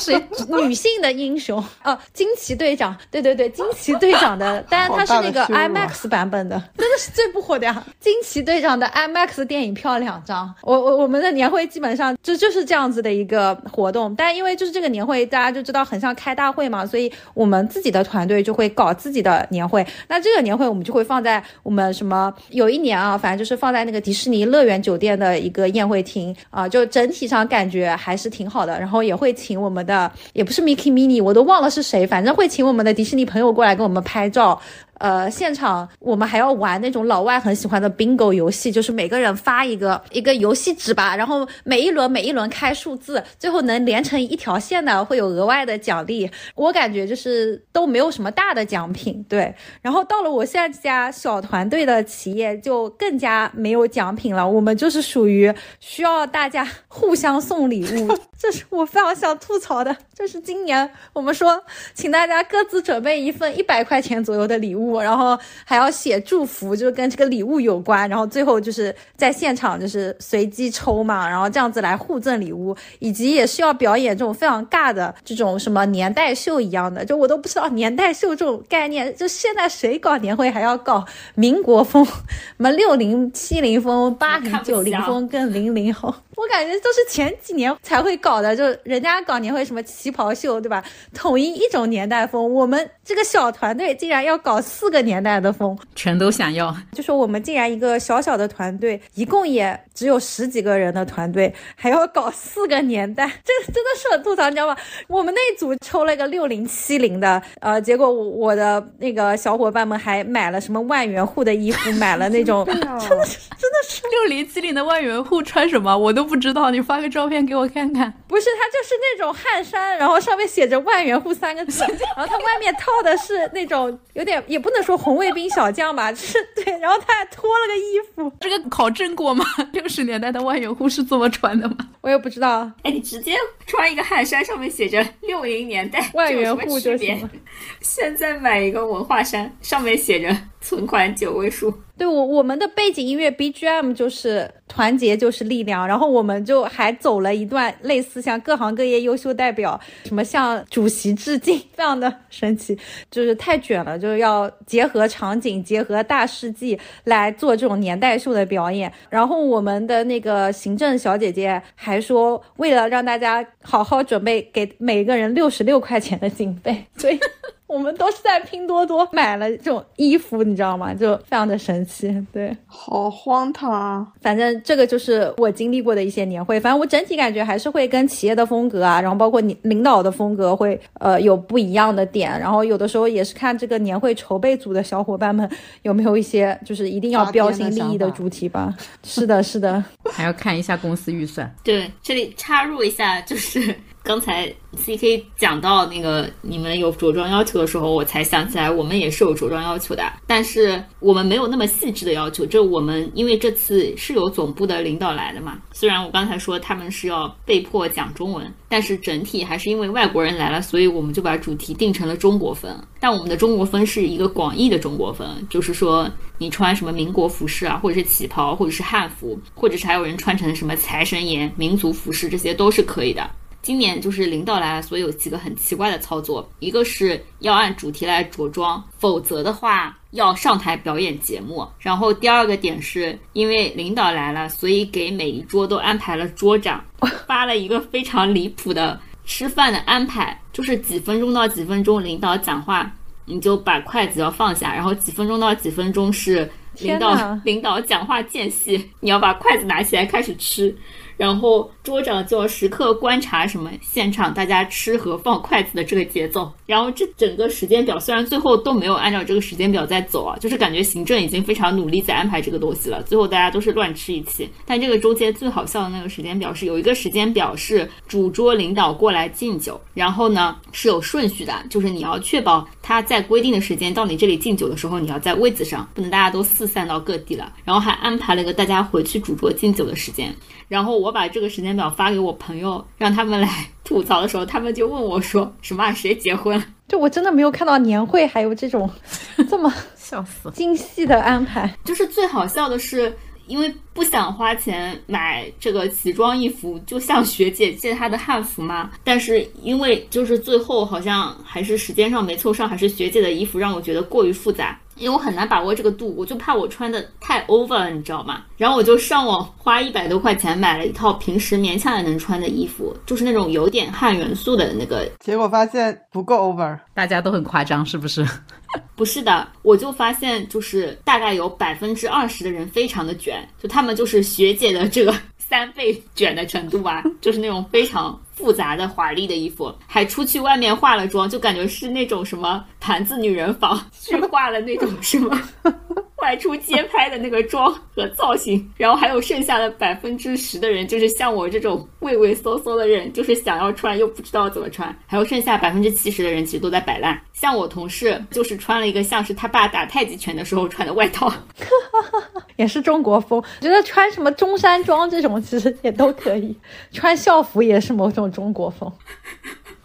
S2: 谁 <laughs> 女性的英雄哦，惊奇队长，对对对，惊奇队长的，但是它是那个 IMAX 版本的，真的是最不火的呀。惊奇队长的 IMAX 电影票两张，我我我们的年会基本上就就是这样子的一个活动，但因为就是这个年会大家就知道很像开大会嘛，所以我们自己的团队就会搞自己的年会。那这个年会我们就会放在我们什么有一年啊，反正就是放在那个迪士尼乐园酒店的一个宴会厅啊，就整体上。感觉还是挺好的，然后也会请我们的，也不是 Mickey Mini，我都忘了是谁，反正会请我们的迪士尼朋友过来跟我们拍照。呃，现场我们还要玩那种老外很喜欢的 bingo 游戏，就是每个人发一个一个游戏纸吧，然后每一轮每一轮开数字，最后能连成一条线的会有额外的奖励。我感觉就是都没有什么大的奖品，对。然后到了我现在家小团队的企业，就更加没有奖品了。我们就是属于需要大家互相送礼物，<laughs> 这是我非常想吐槽的。这是今年我们说，请大家各自准备一份一百块钱左右的礼物。物，然后还要写祝福，就是跟这个礼物有关，然后最后就是在现场就是随机抽嘛，然后这样子来互赠礼物，以及也是要表演这种非常尬的这种什么年代秀一样的，就我都不知道年代秀这种概念，就现在谁搞年会还要搞民国风，什么六零七零风、八零九零风跟零零后，我感觉都是前几年才会搞的，就人家搞年会什么旗袍秀，对吧？统一一种年代风，我们这个小团队竟然要搞四个年代的风，
S5: 全都想要。
S2: 就说我们竟然一个小小的团队，一共也只有十几个人的团队，还要搞四个年代，这真的是很吐槽，你知道吗？我们那组抽了个六零七零的，呃，结果我我的那个小伙伴们还买了什么万元户的衣服，买了那种 <laughs> <laughs> 真的是真的是
S5: 六零七零的万元户穿什么我都不知道，你发个照片给我看看。
S2: 不是，它就是那种汗衫，然后上面写着万元户三个字，<laughs> 然后它外面套的是那种有点也不能说红卫兵小将吧，就是对，然后他还脱了个衣服，
S5: 这个考证过吗？<laughs> 六十年代的万元户是这么穿的吗？
S2: 我也不知道。
S3: 哎，你直接穿一个汗衫，上面写着六零年代
S2: 万元户就行了。
S3: 现在买一个文化衫，上面写着存款九位数。
S2: 对我我们的背景音乐 BGM 就是团结就是力量，然后我们就还走了一段类似像各行各业优秀代表什么向主席致敬，<laughs> 非常的神奇，就是太卷了，就是要结合场景，结合大事记来做这种年代秀的表演。然后我们的那个行政小姐姐还说，为了让大家好好准备，给每个人六十六块钱的经费，<laughs> 所以。我们都是在拼多多买了这种衣服，你知道吗？就非常的神奇，对，
S4: 好荒唐啊！
S2: 反正这个就是我经历过的一些年会，反正我整体感觉还是会跟企业的风格啊，然后包括你领导的风格会呃有不一样的点，然后有的时候也是看这个年会筹备组的小伙伴们有没有一些就是一定要标新立异的主题吧。<laughs> 是的，是的，
S5: 还要看一下公司预算。
S3: 对，这里插入一下，就是刚才。C K 讲到那个你们有着装要求的时候，我才想起来我们也是有着装要求的，但是我们没有那么细致的要求。这我们因为这次是有总部的领导来的嘛，虽然我刚才说他们是要被迫讲中文，但是整体还是因为外国人来了，所以我们就把主题定成了中国风。但我们的中国风是一个广义的中国风，就是说你穿什么民国服饰啊，或者是旗袍，或者是汉服，或者是还有人穿成什么财神爷民族服饰，这些都是可以的。今年就是领导来了，所以有几个很奇怪的操作，一个是要按主题来着装，否则的话要上台表演节目。然后第二个点是因为领导来了，所以给每一桌都安排了桌长，<laughs> 发了一个非常离谱的吃饭的安排，就是几分钟到几分钟领导讲话，你就把筷子要放下，然后几分钟到几分钟是领导 <laughs> 领导讲话间隙，你要把筷子拿起来开始吃。然后桌长就要时刻观察什么现场大家吃和放筷子的这个节奏，然后这整个时间表虽然最后都没有按照这个时间表在走啊，就是感觉行政已经非常努力在安排这个东西了，最后大家都是乱吃一气。但这个中间最好笑的那个时间表是有一个时间表是主桌领导过来敬酒，然后呢是有顺序的，就是你要确保他在规定的时间到你这里敬酒的时候，你要在位子上，不能大家都四散到各地了。然后还安排了一个大家回去主桌敬酒的时间。然后我把这个时间表发给我朋友，让他们来吐槽的时候，他们就问我说：“ <laughs> 什么？谁结婚？”
S2: 就我真的没有看到年会还有这种这么 <laughs>
S5: 笑死
S2: 精细的安排。
S3: 就是最好笑的是，因为不想花钱买这个奇装异服，就向学姐借她的汉服嘛。但是因为就是最后好像还是时间上没凑上，还是学姐的衣服让我觉得过于复杂。因为我很难把握这个度，我就怕我穿的太 over 了，你知道吗？然后我就上网花一百多块钱买了一套平时勉强也能穿的衣服，就是那种有点汉元素的那个。
S4: 结果发现不够 over，
S5: 大家都很夸张，是不是？<laughs>
S3: 不是的，我就发现就是大概有百分之二十的人非常的卷，就他们就是学姐的这个 <laughs> 三倍卷的程度吧，就是那种非常。复杂的华丽的衣服，还出去外面化了妆，就感觉是那种什么盘子女人房去化了那种什么 <laughs> 外出街拍的那个妆和造型，然后还有剩下的百分之十的人，就是像我这种畏畏缩缩的人，就是想要穿又不知道怎么穿，还有剩下百分之七十的人其实都在摆烂。像我同事就是穿了一个像是他爸打太极拳的时候穿的外套，<laughs>
S2: 也是中国风。觉得穿什么中山装这种其实也都可以，穿校服也是某种。中国风，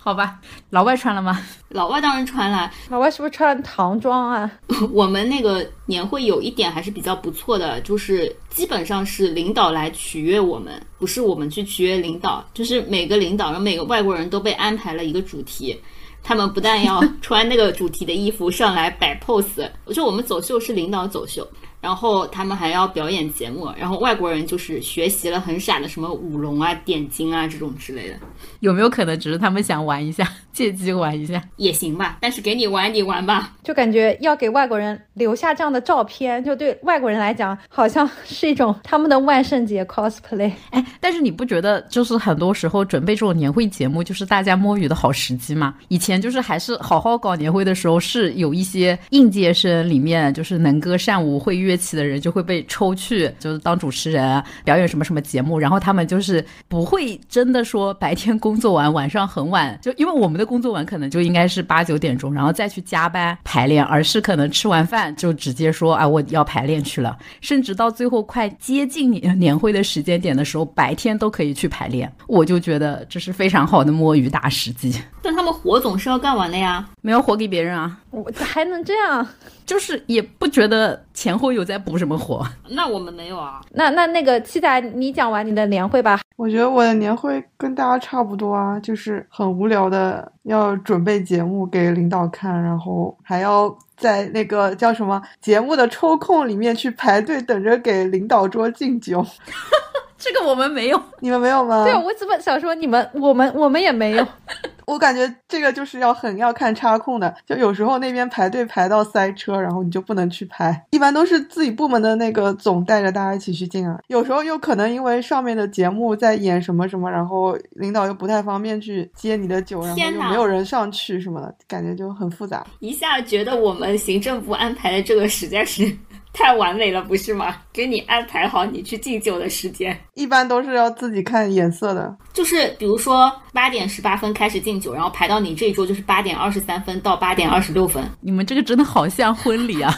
S5: 好吧，老外穿了吗？
S3: 老外当然穿了。
S2: 老外是不是穿唐装啊？<laughs>
S3: 我们那个年会有一点还是比较不错的，就是基本上是领导来取悦我们，不是我们去取悦领导。就是每个领导，然后每个外国人都被安排了一个主题，他们不但要穿那个主题的衣服上来摆 pose，就我们走秀是领导走秀。然后他们还要表演节目，然后外国人就是学习了很傻的什么舞龙啊、点睛啊这种之类的，
S5: 有没有可能只是他们想玩一下，借机玩一下
S3: 也行吧？但是给你玩你玩吧，
S2: 就感觉要给外国人留下这样的照片，就对外国人来讲好像是一种他们的万圣节 cosplay。
S5: 哎，但是你不觉得就是很多时候准备这种年会节目就是大家摸鱼的好时机吗？以前就是还是好好搞年会的时候，是有一些应届生里面就是能歌善舞会乐。乐器的人就会被抽去，就是当主持人表演什么什么节目，然后他们就是不会真的说白天工作完，晚上很晚，就因为我们的工作完可能就应该是八九点钟，然后再去加班排练，而是可能吃完饭就直接说啊我要排练去了，甚至到最后快接近年年会的时间点的时候，白天都可以去排练，我就觉得这是非常好的摸鱼大时机。
S3: 但他们活总是要干完的呀，
S5: 没有活给别人啊，
S2: 我还能这样？
S5: 就是也不觉得前后有在补什么火，
S3: 那我们没有啊。
S2: 那那那个七仔，你讲完你的年会吧。
S4: 我觉得我的年会跟大家差不多啊，就是很无聊的，要准备节目给领导看，然后还要在那个叫什么节目的抽空里面去排队等着给领导桌敬酒。<laughs>
S5: 这个我们没有，
S4: 你们没有吗？
S2: 对啊，我怎么想说你们，我们我们也没有。<laughs>
S4: 我感觉这个就是要很要看插空的，就有时候那边排队排到塞车，然后你就不能去拍。一般都是自己部门的那个总带着大家一起去进啊。有时候又可能因为上面的节目在演什么什么，然后领导又不太方便去接你的酒，然后就没有人上去什么的，感觉就很复杂。
S3: 一下觉得我们行政部安排的这个实在是。太完美了，不是吗？给你安排好你去敬酒的时间，
S4: 一般都是要自己看眼色的。
S3: 就是比如说八点十八分开始敬酒，然后排到你这一桌就是八点二十三分到八点二十六分。
S5: 你们这个真的好像婚礼啊！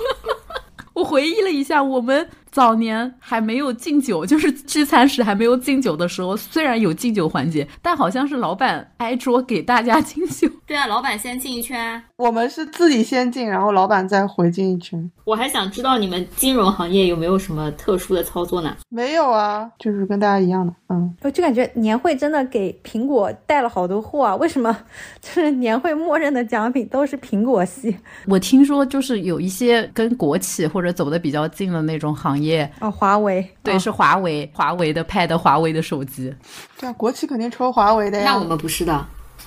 S5: <laughs> 我回忆了一下，我们。早年还没有敬酒，就是聚餐时还没有敬酒的时候，虽然有敬酒环节，但好像是老板挨桌给大家敬酒。<laughs>
S3: 对啊，老板先敬一圈，
S4: 我们是自己先敬，然后老板再回敬一圈。
S3: 我还想知道你们金融行业有没有什么特殊的操作呢？
S4: 没有啊，就是跟大家一样的。嗯，
S2: 我就感觉年会真的给苹果带了好多货啊！为什么？就是年会默认的奖品都是苹果系。
S5: 我听说就是有一些跟国企或者走的比较近的那种行业。业
S2: 哦，华为
S5: 对，是华为，华为的 Pad，华为的手机。
S4: 对啊，国企肯定抽华为的呀。
S3: 那我们不是的。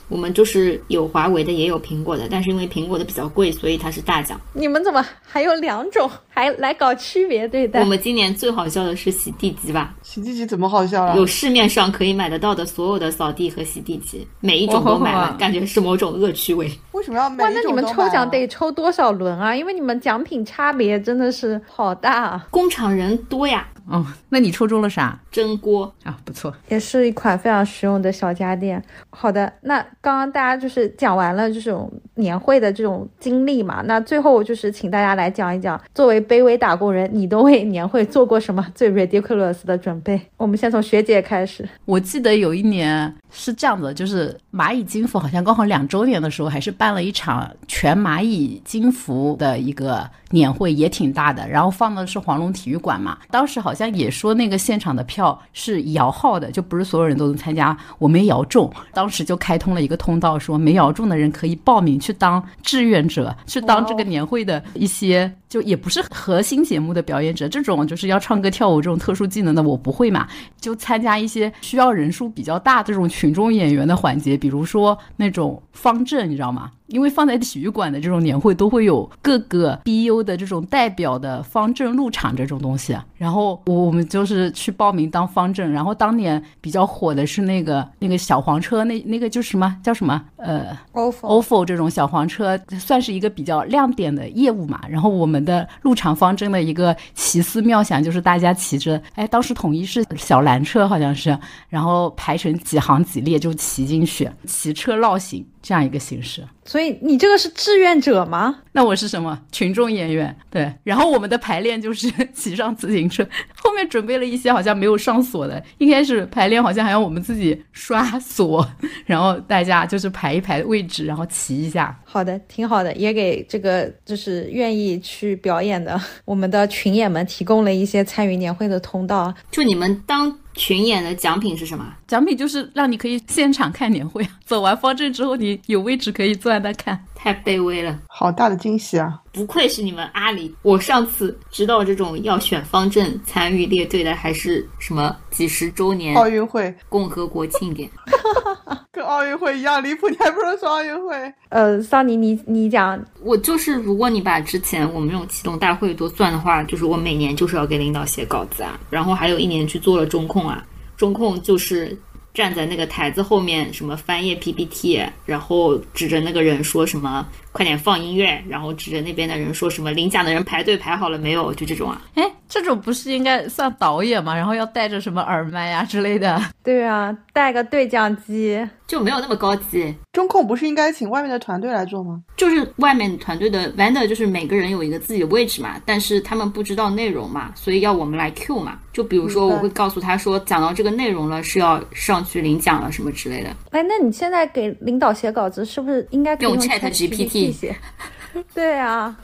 S3: 我们就是有华为的，也有苹果的，但是因为苹果的比较贵，所以它是大奖。
S2: 你们怎么还有两种，还来搞区别对待？
S3: 我们今年最好笑的是洗地机吧？
S4: 洗地机怎么好笑了？
S3: 有市面上可以买得到的所有的扫地和洗地机，每一种都买了，感觉是某种恶趣味。
S4: 为什么要买？
S2: 哇，那你们抽奖得抽多少轮啊？因为你们奖品差别真的是好大。
S3: 工厂人多呀。
S5: 哦，那你抽中了啥？
S3: 蒸锅
S5: 啊，不错，
S2: 也是一款非常实用的小家电。好的，那刚刚大家就是讲完了这种年会的这种经历嘛，那最后就是请大家来讲一讲，作为卑微打工人，你都为年会做过什么最 ridiculous 的准备？我们先从学姐开始。
S5: 我记得有一年是这样子，就是蚂蚁金服好像刚好两周年的时候，还是办了一场全蚂蚁金服的一个年会，也挺大的，然后放的是黄龙体育馆嘛，当时好像。像也说那个现场的票是摇号的，就不是所有人都能参加。我没摇中，当时就开通了一个通道，说没摇中的人可以报名去当志愿者，去当这个年会的一些，就也不是核心节目的表演者。这种就是要唱歌跳舞这种特殊技能的，我不会嘛，就参加一些需要人数比较大这种群众演员的环节，比如说那种方阵，你知道吗？因为放在体育馆的这种年会都会有各个 BU 的这种代表的方阵入场这种东西，然后我我们就是去报名当方阵，然后当年比较火的是那个那个小黄车，那那个就是什么叫什么呃，ofo 这种小黄车算是一个比较亮点的业务嘛。然后我们的入场方阵的一个奇思妙想就是大家骑着，哎，当时统一是小蓝车好像是，然后排成几行几列就骑进去，骑车绕行。这样一个形式。
S2: 所以你这个是志愿者吗？
S5: 那我是什么群众演员？对，然后我们的排练就是 <laughs> 骑上自行车，后面准备了一些好像没有上锁的，一开始排练好像还要我们自己刷锁，然后大家就是排一排位置，然后骑一下。
S2: 好的，挺好的，也给这个就是愿意去表演的我们的群演们提供了一些参与年会的通道。
S3: 就你们当群演的奖品是什么？
S5: 奖品就是让你可以现场看年会，走完方阵之后，你有位置可以坐在那看。
S3: 太卑微了，
S4: 好大的惊喜啊！
S3: 不愧是你们阿里。我上次知道这种要选方阵参与列队的，还是什么几十周年
S4: 奥运会、
S3: 共和国庆典，<laughs>
S4: 跟奥运会一样离谱。你还不如说奥运会。
S2: 呃，桑尼，你你讲，
S3: 我就是如果你把之前我们这种启动大会都算的话，就是我每年就是要给领导写稿子啊，然后还有一年去做了中控啊，中控就是。站在那个台子后面，什么翻页 PPT，然后指着那个人说什么“快点放音乐”，然后指着那边的人说什么“领奖的人排队排好了没有”，就这种啊。
S5: 哎，这种不是应该算导演吗？然后要带着什么耳麦呀之类的。
S2: 对啊，带个对讲机
S3: 就没有那么高级。
S4: 中控不是应该请外面的团队来做吗？
S3: 就是外面团队的 vendor，就是每个人有一个自己的位置嘛，但是他们不知道内容嘛，所以要我们来 Q 嘛。就比如说，我会告诉他说，讲到这个内容了，是要上去领奖了什么之类的。
S2: 哎，那你现在给领导写稿子，是不是应该
S3: 用
S2: Chat
S3: GPT
S2: 写？<laughs> 对啊，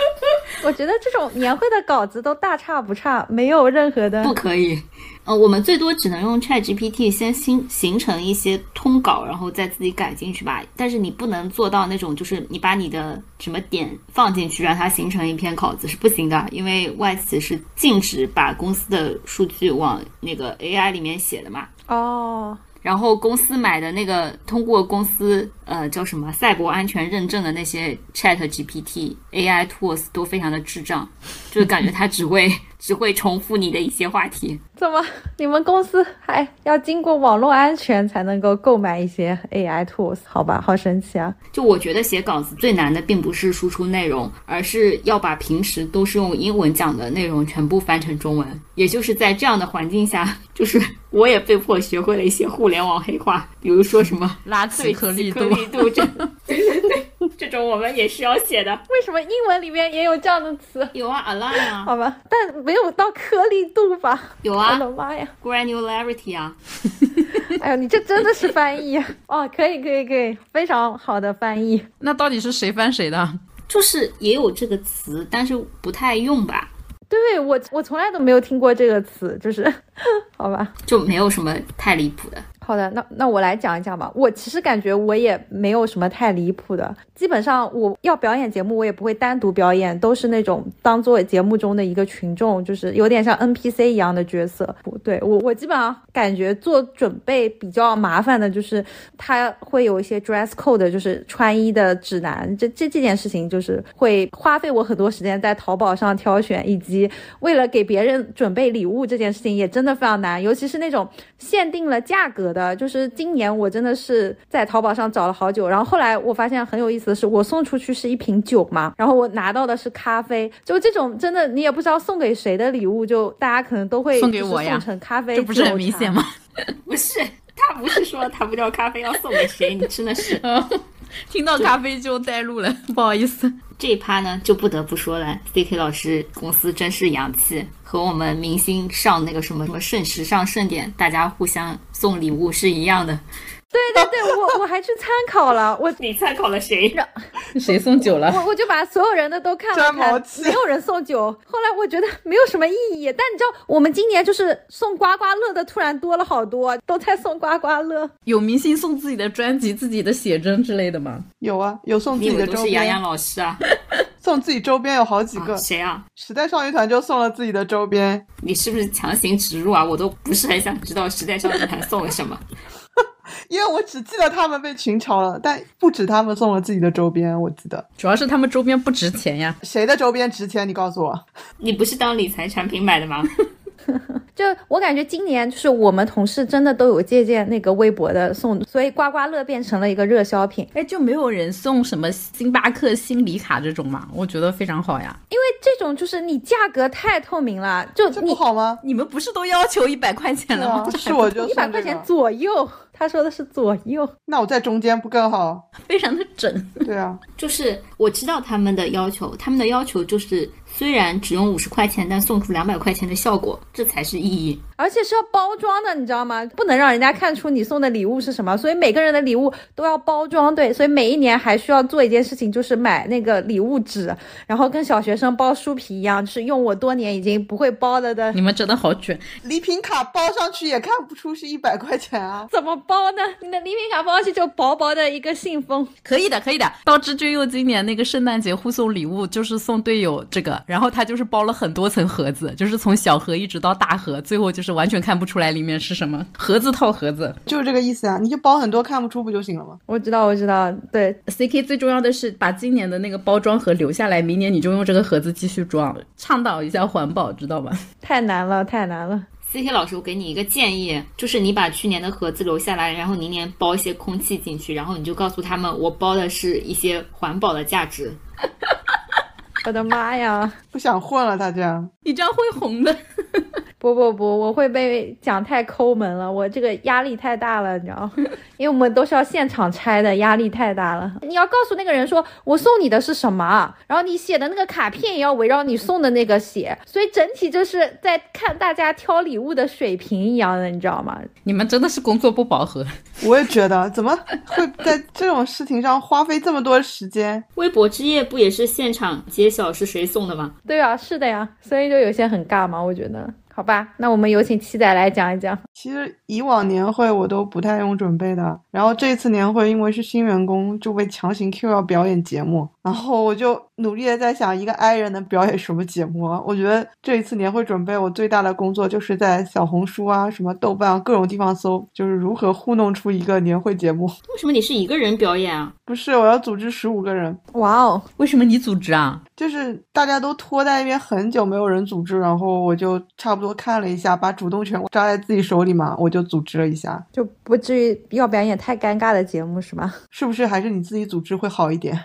S2: 我觉得这种年会的稿子都大差不差，没有任何的
S3: 不可以。呃，我们最多只能用 Chat GPT 先形形成一些通稿，然后再自己改进去吧。但是你不能做到那种，就是你把你的什么点放进去，让它形成一篇稿子是不行的，因为外企是禁止把公司的数据往那个 AI 里面写的嘛。
S2: 哦。
S3: 然后公司买的那个通过公司呃叫什么赛博安全认证的那些 Chat GPT AI tools 都非常的智障，就是感觉它只会只会重复你的一些话题。
S2: 怎么 <laughs> 你们公司还要经过网络安全才能够购买一些 AI tools？好吧，好神奇啊！
S3: 就我觉得写稿子最难的并不是输出内容，而是要把平时都是用英文讲的内容全部翻成中文。也就是在这样的环境下，<laughs> 就是我也被迫学会了一些互联网黑话，比如说什么 <laughs>
S5: 拉脆颗粒度，
S3: 这对对对，这种我们也是要写的。
S2: 为什么英文里面也有这样的词？
S3: 有啊，align 啊，
S2: 好吧，但没有到颗粒度吧？
S3: 有啊，
S2: 我的妈呀
S3: ，granularity 啊！<laughs>
S2: 哎呦，你这真的是翻译 <laughs> 哦，可以可以可以，非常好的翻译。
S5: 那到底是谁翻谁的？
S3: 就是也有这个词，但是不太用吧。
S2: 对我，我从来都没有听过这个词，就是，<laughs> 好吧，
S3: 就没有什么太离谱的。
S2: 好的，那那我来讲一讲吧。我其实感觉我也没有什么太离谱的，基本上我要表演节目，我也不会单独表演，都是那种当做节目中的一个群众，就是有点像 NPC 一样的角色。不对我，我基本上感觉做准备比较麻烦的，就是他会有一些 dress code，就是穿衣的指南。这这这件事情就是会花费我很多时间在淘宝上挑选，以及为了给别人准备礼物这件事情也真的非常难，尤其是那种限定了价格。的就是今年我真的是在淘宝上找了好久，然后后来我发现很有意思的是，我送出去是一瓶酒嘛，然后我拿到的是咖啡，就这种真的你也不知道送给谁的礼物，就大家可能都会
S5: 送给我呀，
S2: 送成咖啡，
S5: 这不是很明显吗？<laughs>
S3: 不是，他不是说他不叫咖啡要送给谁，你真的是，<laughs>
S5: 听到咖啡就带路了，不好意思。
S3: 这一趴呢，就不得不说了，C K 老师公司真是洋气，和我们明星上那个什么什么盛时尚盛典，大家互相送礼物是一样的。
S2: 对对对，我我还去参考了，我
S3: 你参考了谁？<laughs>
S5: 谁送酒了？
S2: 我我就把所有人的都看了看，没有人送酒。后来我觉得没有什么意义，但你知道，我们今年就是送刮刮乐的突然多了好多，都在送刮刮乐。
S5: 有明星送自己的专辑、自己的写真之类的吗？
S4: 有啊，有送自己的周边。
S3: 是杨洋老师啊，
S4: 送自己周边有好几个。
S3: 谁啊？
S4: 时代少女团就送了自己的周边。
S3: 你是不是强行植入啊？我都不是很想知道时代少女团送了什么。<laughs>
S4: 因为我只记得他们被群嘲了，但不止他们送了自己的周边，我记得
S5: 主要是他们周边不值钱呀。
S4: 谁的周边值钱？你告诉我，<laughs>
S3: 你不是当理财产品买的吗？<laughs>
S2: 就我感觉今年就是我们同事真的都有借鉴那个微博的送，所以刮刮乐变成了一个热销品。
S5: 哎，就没有人送什么星巴克新礼卡这种吗？我觉得非常好呀，
S2: 因为这种就是你价格太透明了，就
S4: 这不好吗？
S5: 你们不是都要求一百块钱了吗？
S4: 是我就 <laughs>
S2: 一百块钱左右，他说的是左右。
S4: 那我在中间不更好？<laughs>
S5: 非常的整。
S4: 对啊，
S3: 就是我知道他们的要求，他们的要求就是虽然只用五十块钱，但送出两百块钱的效果，这才是意义。
S2: 而且是要包装的，你知道吗？不能让人家看出你送的礼物是什么，所以每个人的礼物都要包装。对，所以每一年还需要做一件事情，就是买那个礼物纸，然后跟小学生包书皮一样，就是用我多年已经不会包了的。
S5: 你们真的好卷，
S4: 礼品卡包上去也看不出是一百块钱啊？
S2: 怎么包呢？你的礼品卡包上去就薄薄的一个信封。
S5: 可以的，可以的。刀之君佑今年那个圣诞节互送礼物就是送队友这个，然后他就是包了很多层盒子，就是从小盒一直到大盒，最后就是完全看不出来里面是什么，盒子套盒子，
S4: 就是这个意思啊！你就包很多看不出不就行了吗？
S2: 我知道，我知道。对
S5: ，CK 最重要的是把今年的那个包装盒留下来，明年你就用这个盒子继续装，倡导一下环保，知道吗？<laughs>
S2: 太难了，太难了。
S3: CK 老师，我给你一个建议，就是你把去年的盒子留下来，然后明年包一些空气进去，然后你就告诉他们，我包的是一些环保的价值。<laughs>
S2: 我的妈呀！<laughs>
S4: 不想混了，大家，
S5: 你这样会红的。<laughs>
S2: 不不不，我会被讲太抠门了，我这个压力太大了，你知道吗因为我们都是要现场拆的，压力太大了。你要告诉那个人说，我送你的是什么，然后你写的那个卡片也要围绕你送的那个写，所以整体就是在看大家挑礼物的水平一样的，你知道吗？
S5: 你们真的是工作不饱和。
S4: 我也觉得，怎么会在这种事情上花费这么多时间？
S3: 微博之夜不也是现场揭小是谁送的吗？
S2: 对啊，是的呀，所以就有些很尬嘛，我觉得。好吧，那我们有请七仔来讲一讲。
S4: 其实以往年会我都不太用准备的，然后这次年会因为是新员工，就被强行 Q 要表演节目，然后我就努力的在想一个 I 人能表演什么节目。我觉得这一次年会准备，我最大的工作就是在小红书啊、什么豆瓣啊各种地方搜，就是如何糊弄出一个年会节目。
S3: 为什么你是一个人表演啊？
S4: 不是，我要组织十五个人。
S2: 哇哦，
S5: 为什么你组织啊？
S4: 就是大家都拖在那边很久，没有人组织，然后我就差不多。多看了一下，把主动权抓在自己手里嘛，我就组织了一下，
S2: 就不至于要表演太尴尬的节目是吗？<laughs>
S4: 是不是还是你自己组织会好一点？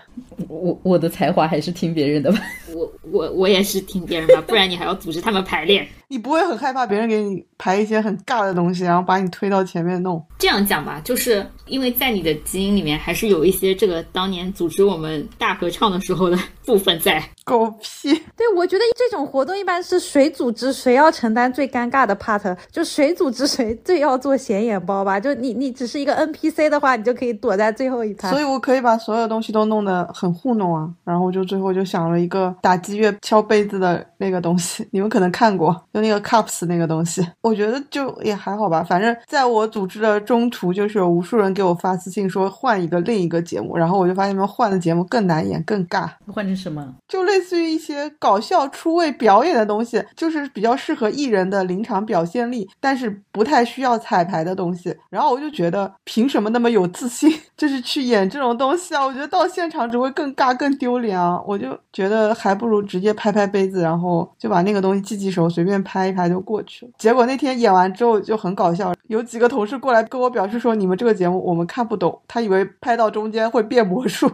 S5: 我我的才华还是听别人的吧。
S3: 我我我也是听别人的，不然你还要组织他们排练。
S4: 你不会很害怕别人给你排一些很尬的东西，然后把你推到前面弄？
S3: 这样讲吧，就是因为在你的基因里面还是有一些这个当年组织我们大合唱的时候的 <laughs> 部分在。
S4: 狗屁！
S2: 对，我觉得这种活动一般是谁组织谁要承担最尴尬的 part，就谁组织谁最要做显眼包吧。就你你只是一个 NPC 的话，你就可以躲在最后一排。
S4: 所以我可以把所有东西都弄得很糊弄啊。然后就最后就想了一个打击乐敲杯子的那个东西，你们可能看过，就那个 cups 那个东西。我觉得就也还好吧。反正在我组织的中途，就是有无数人给我发私信说换一个另一个节目，然后我就发现他们换的节目更难演更尬。
S5: 换成什么？
S4: 就类似于一些搞笑出位表演的东西，就是比较适合艺人的临场表现力，但是不太需要彩排的东西。然后我就觉得，凭什么那么有自信，<laughs> 就是去演这种东西啊？我觉得到现场只会更尬、更丢脸啊！我就觉得还不如直接拍拍杯子，然后就把那个东西记记手，随便拍拍一拍就过去了。结果那天演完之后就很搞笑，有几个同事过来跟我表示说：“你们这个节目我们看不懂。”他以为拍到中间会变魔术。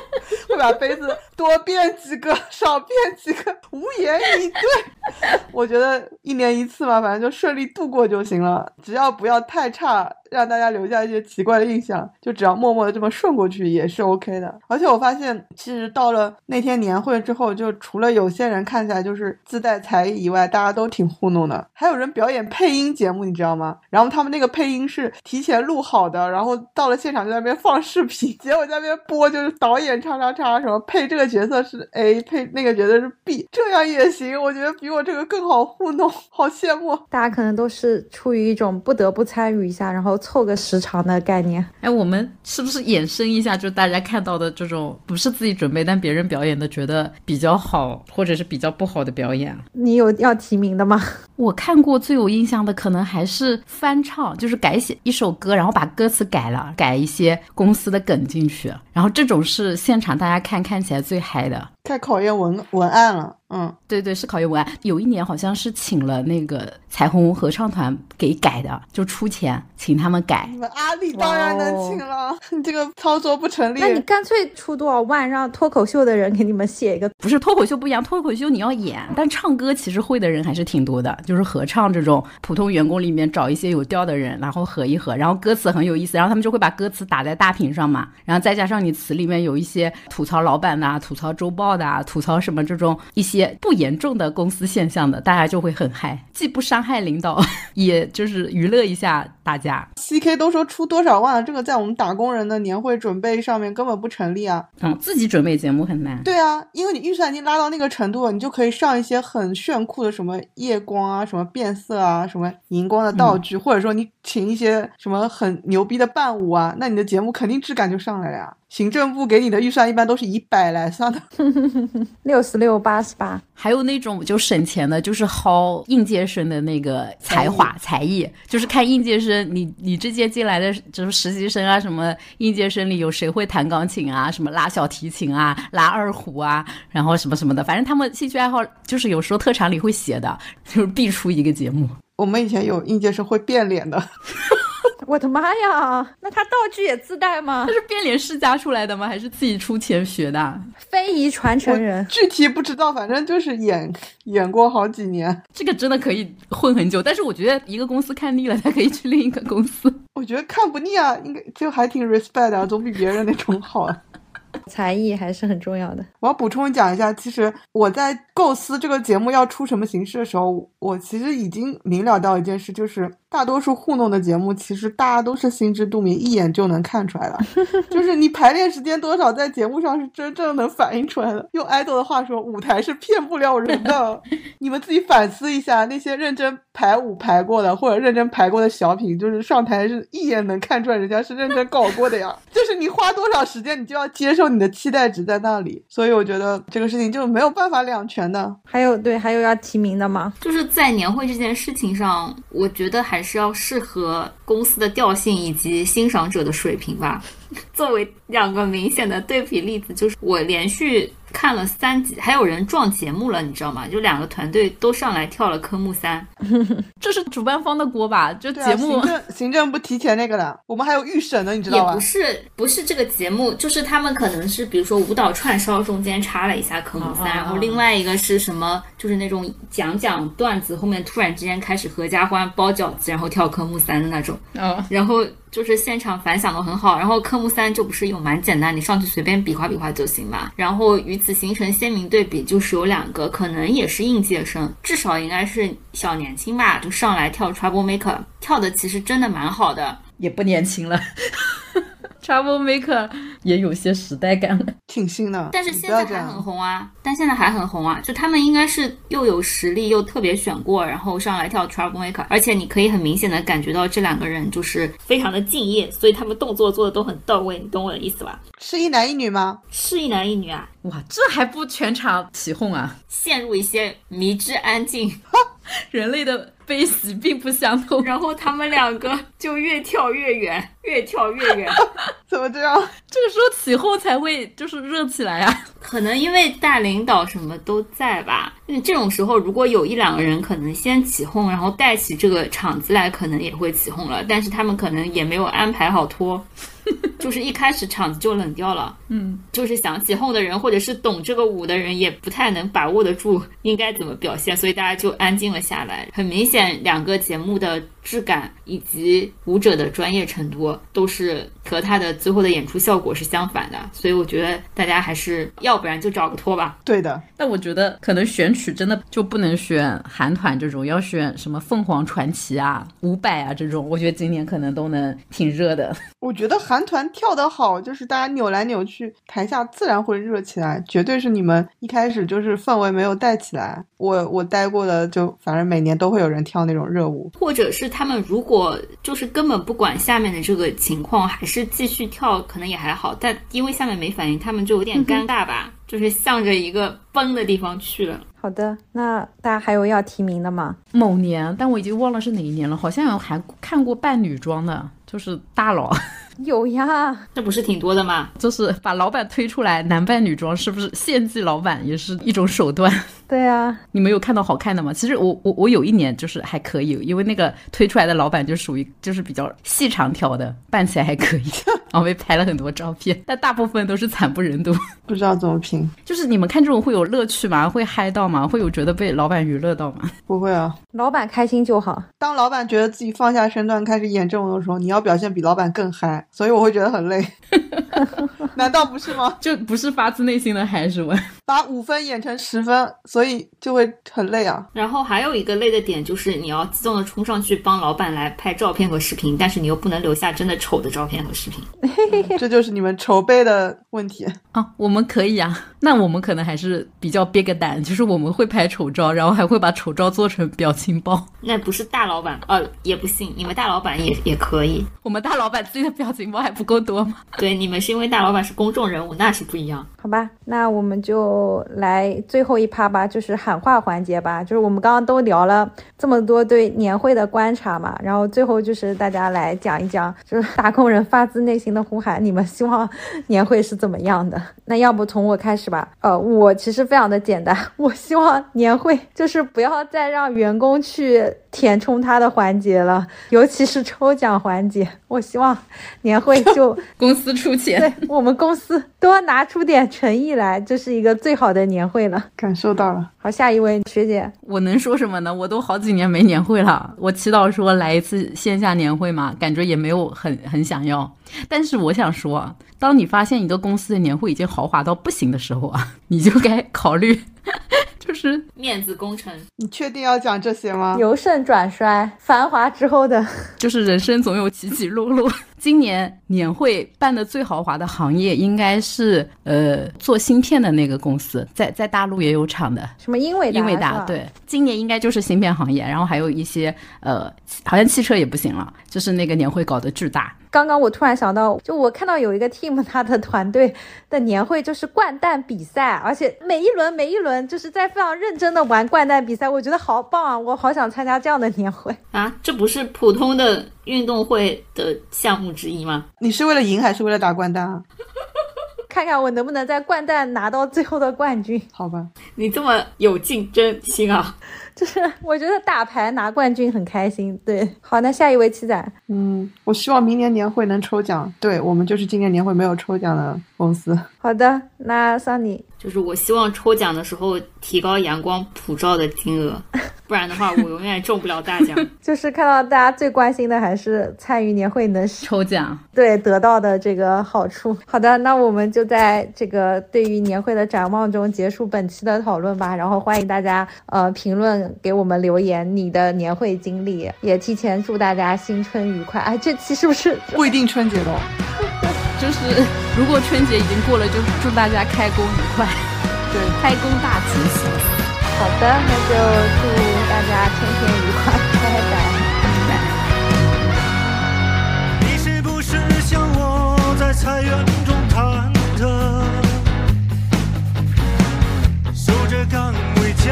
S4: <laughs> 会把杯子多变几个，少变几个，无言以对。<laughs> 我觉得一年一次嘛，反正就顺利度过就行了，只要不要太差。让大家留下一些奇怪的印象，就只要默默的这么顺过去也是 OK 的。而且我发现，其实到了那天年会之后，就除了有些人看起来就是自带才艺以外，大家都挺糊弄的。还有人表演配音节目，你知道吗？然后他们那个配音是提前录好的，然后到了现场就在那边放视频，结果在那边播就是导演叉叉叉什么配这个角色是 A，配那个角色是 B，这样也行。我觉得比我这个更好糊弄，好羡慕。
S2: 大家可能都是出于一种不得不参与一下，然后。凑个时长的概念，
S5: 哎，我们是不是衍生一下，就大家看到的这种不是自己准备但别人表演的，觉得比较好或者是比较不好的表演？
S2: 你有要提名的吗？<laughs>
S5: 我看过最有印象的，可能还是翻唱，就是改写一首歌，然后把歌词改了，改一些公司的梗进去，然后这种是现场大大家看看起来最嗨的。
S4: 太考验文文案了。嗯，
S5: 对对，是考验文案。有一年好像是请了那个彩虹合唱团给改的，就出钱请他们改。
S4: 你们阿里当然能请了，你 <laughs> 这个操作不成立。
S2: 那你干脆出多少万，让脱口秀的人给你们写一个？
S5: 不是脱口秀不一样，脱口秀你要演，但唱歌其实会的人还是挺多的。就是合唱这种普通员工里面找一些有调的人，然后合一合，然后歌词很有意思，然后他们就会把歌词打在大屏上嘛，然后再加上你词里面有一些吐槽老板的、吐槽周报的、吐槽什么这种一些不严重的公司现象的，大家就会很嗨，既不伤害领导，<laughs> 也就是娱乐一下大家。
S4: C K 都说出多少万了，这个在我们打工人的年会准备上面根本不成立啊。
S5: 嗯，自己准备节目很难。
S4: 对啊，因为你预算已经拉到那个程度了，你就可以上一些很炫酷的什么夜光啊、什么变色啊、什么荧光的道具，或者说你请一些什么很牛逼的伴舞啊，那你的节目肯定质感就上来了呀。行政部给你的预算一般都是以百来算的，<laughs>
S2: 六十六八十八。
S5: 还有那种就省钱的，就是薅应届生的那个才华才艺，就是看应届生，你你这届进来的就是实习生啊，什么应届生里有谁会弹钢琴啊，什么拉小提琴啊，拉二胡啊，然后什么什么的，反正他们兴趣爱好就是有时候特长里会写的，就是必出一个节目。
S4: 我们以前有应届生会变脸的。<laughs>
S2: 我的妈呀！那他道具也自带吗？
S5: 他是变脸世家出来的吗？还是自己出钱学的？
S2: 非遗传承人，
S4: 具体不知道，反正就是演演过好几年。
S5: 这个真的可以混很久，但是我觉得一个公司看腻了，他可以去另一个公司。
S4: 我觉得看不腻啊，应该就还挺 respect 啊，总比别人那种好啊。<laughs>
S2: 才艺还是很重要的。
S4: 我要补充讲一下，其实我在构思这个节目要出什么形式的时候，我其实已经明了到一件事，就是大多数糊弄的节目，其实大家都是心知肚明，一眼就能看出来的。<laughs> 就是你排练时间多少，在节目上是真正能反映出来的。用爱豆的话说，舞台是骗不了人的。<laughs> 你们自己反思一下，那些认真排舞排过的，或者认真排过的小品，就是上台是一眼能看出来人家是认真搞过的呀。<laughs> 就是你花多少时间，你就要接受你的期待值在那里。所以我觉得这个事情就没有办法两全的。
S2: 还有对，还有要提名的吗？
S3: 就是在年会这件事情上，我觉得还还是要适合公司的调性以及欣赏者的水平吧。<laughs> 作为两个明显的对比例子，就是我连续看了三集，还有人撞节目了，你知道吗？就两个团队都上来跳了科目三，<laughs>
S5: 这是主办方的锅吧？就节目
S4: 行政行政不提前那个的，我们还有预审呢，你知道
S3: 吗？也不是，不是这个节目，就是他们可能是比如说舞蹈串烧中间插了一下科目三，然后另外一个是什么？就是那种讲讲段子，后面突然之间开始合家欢包饺子，然后跳科目三的那种。
S5: 嗯，
S3: 然后。就是现场反响都很好，然后科目三就不是有蛮简单，你上去随便比划比划就行嘛。然后与此形成鲜明对比，就是有两个可能也是应届生，至少应该是小年轻吧，就上来跳 Trouble Maker，跳的其实真的蛮好的，
S5: 也不年轻了。Trouble Maker 也有些时代感了，
S4: 挺新的，
S3: 但是现在还很红啊！但现在还很红啊！就他们应该是又有实力又特别选过，然后上来跳 Trouble Maker，而且你可以很明显的感觉到这两个人就是非常的敬业，所以他们动作做的都很到位，你懂我的意思吧？
S4: 是一男一女吗？
S3: 是一男一女啊！
S5: 哇，这还不全场起哄啊？
S3: 陷入一些迷之安静，
S5: 人类的。悲喜并不相通，
S3: 然后他们两个就越跳越远，越跳越远。<laughs>
S4: 怎么这样？<laughs>
S5: 这个时候起哄才会就是热起来啊。<laughs>
S3: 可能因为大领导什么都在吧。那，这种时候如果有一两个人可能先起哄，然后带起这个场子来，可能也会起哄了。但是他们可能也没有安排好拖。<laughs> 就是一开始场子就冷掉了，
S5: 嗯，
S3: 就是想起哄的人或者是懂这个舞的人也不太能把握得住应该怎么表现，所以大家就安静了下来。很明显，两个节目的质感以及舞者的专业程度都是和他的最后的演出效果是相反的，所以我觉得大家还是要不然就找个托吧。
S4: 对的，
S5: 但我觉得可能选曲真的就不能选韩团这种，要选什么凤凰传奇啊、伍佰啊这种，我觉得今年可能都能挺热的。<laughs>
S4: 我觉得韩团跳得好，就是大家扭来扭去，台下自然会热起来。绝对是你们一开始就是氛围没有带起来。我我待过的，就反正每年都会有人跳那种热舞，
S3: 或者是他们如果就是根本不管下面的这个情况，还是继续跳，可能也还好。但因为下面没反应，他们就有点尴尬吧，就是向着一个崩的地方去了。
S2: 好的，那大家还有要提名的吗？
S5: 某年，但我已经忘了是哪一年了，好像有还看过扮女装的，就是大佬。
S2: 有呀，
S3: 这不是挺多的吗？
S5: 就是把老板推出来，男扮女装，是不是献祭老板也是一种手段？
S2: 对啊，
S5: 你们有看到好看的吗？其实我我我有一年就是还可以，因为那个推出来的老板就属于就是比较细长条的，扮起来还可以，<laughs> 然后被拍了很多照片，但大部分都是惨不忍睹。
S4: 不知道怎么评，
S5: 就是你们看这种会有乐趣吗？会嗨到吗？会有觉得被老板娱乐到吗？
S4: 不会啊。
S2: 老板开心就好。
S4: 当老板觉得自己放下身段开始演这种的时候，你要表现比老板更嗨，所以我会觉得很累。<laughs> 难道不是吗？
S5: 就不是发自内心的还是文？
S4: 把五分演成十分，所以就会很累啊。
S3: 然后还有一个累的点就是你要自动的冲上去帮老板来拍照片和视频，但是你又不能留下真的丑的照片和视频。<laughs>
S4: 这就是你们筹备的问题
S5: 啊。我们可以啊，那我们可能还是比较憋个胆，就是我们会拍丑照，然后还会把丑照做成表情包。
S3: 那不是大老板呃，也不信，你们大老板也也可以。
S5: 我们大老板自己的表情包还不够多吗？<laughs>
S3: 对，你们是因为大老板是公众人物，那是不一样。
S2: 好吧，那我们就来最后一趴吧，就是喊话环节吧。就是我们刚刚都聊了这么多对年会的观察嘛，然后最后就是大家来讲一讲，就是打工人发自内心的呼喊，你们希望年会是怎么样的？<laughs> 那要不从我开始吧。呃，我其实非常的简单，<laughs> 我希望年会就是不要再让员工去填充它的环节了，尤其是抽奖环节。<laughs> 我希望年会就 <laughs>
S5: 公司出钱，
S2: 对我们公司多拿出点诚意来，这是一个最好的年会了。
S4: 感受到了。
S2: 好，下一位学姐，
S5: 我能说什么呢？我都好几年没年会了，我祈祷说来一次线下年会嘛，感觉也没有很很想要。但是我想说，当你发现一个公司的年会已经豪华到不行的时候啊，<laughs> 你就该考虑。<laughs> 就是
S3: 面子工程，
S4: 你确定要讲这些吗？
S2: 由盛转衰，繁华之后的，<laughs>
S5: 就是人生总有起起落落。今年年会办的最豪华的行业应该是呃做芯片的那个公司，在在大陆也有厂的，
S2: 什么英伟
S5: 英伟达对，今年应该就是芯片行业，然后还有一些呃好像汽车也不行了，就是那个年会搞得巨大。
S2: 刚刚我突然想到，就我看到有一个 team，他的团队的年会就是掼蛋比赛，而且每一轮每一轮就是在非常认真的玩掼蛋比赛，我觉得好棒啊！我好想参加这样的年会
S3: 啊！这不是普通的运动会的项目之一吗？
S4: 你是为了赢还是为了打掼蛋啊？<laughs>
S2: 看看我能不能在掼蛋拿到最后的冠军？
S4: 好吧，
S3: 你这么有竞争心啊！
S2: 就 <laughs> 是我觉得打牌拿冠军很开心。对，好，那下一位七仔，
S4: 嗯，我希望明年年会能抽奖。对我们就是今年年会没有抽奖的公司。
S2: 好的，那桑尼，
S3: 就是我希望抽奖的时候提高阳光普照的金额，不然的话我永远中不了大奖。<laughs>
S2: 就是看到大家最关心的还是参与年会能 <laughs>
S5: 抽奖，
S2: 对得到的这个好处。好的，那我们就在这个对于年会的展望中结束本期的讨论吧。然后欢迎大家呃评论。给我们留言你的年会经历，也提前祝大家新春愉快。哎，这期是不是
S4: 不一定春节的？<laughs>
S5: 就是如果春节已经过了，就祝大家开工愉快。
S4: 对，
S5: 开工大吉喜。
S2: 好的，那就祝大家天天愉快，拜拜。
S6: 你是不是像我在菜园中忐忑，守着岗位加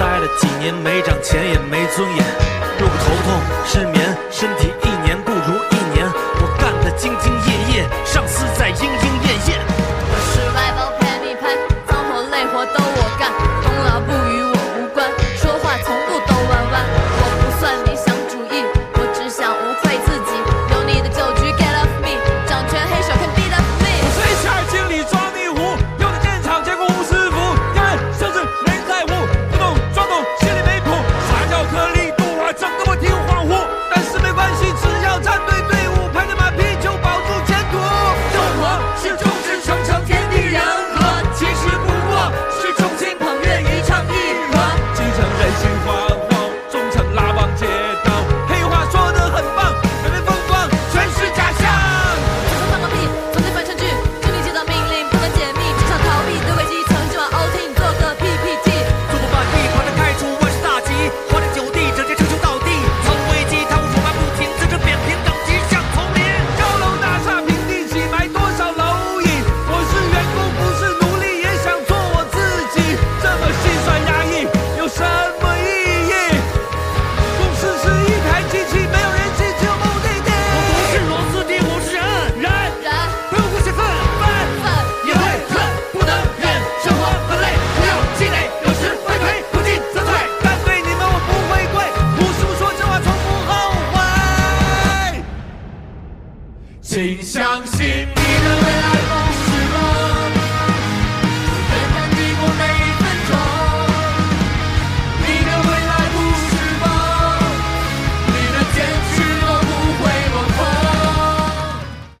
S6: 待了几年，没涨钱也没尊严，又不头痛，失眠，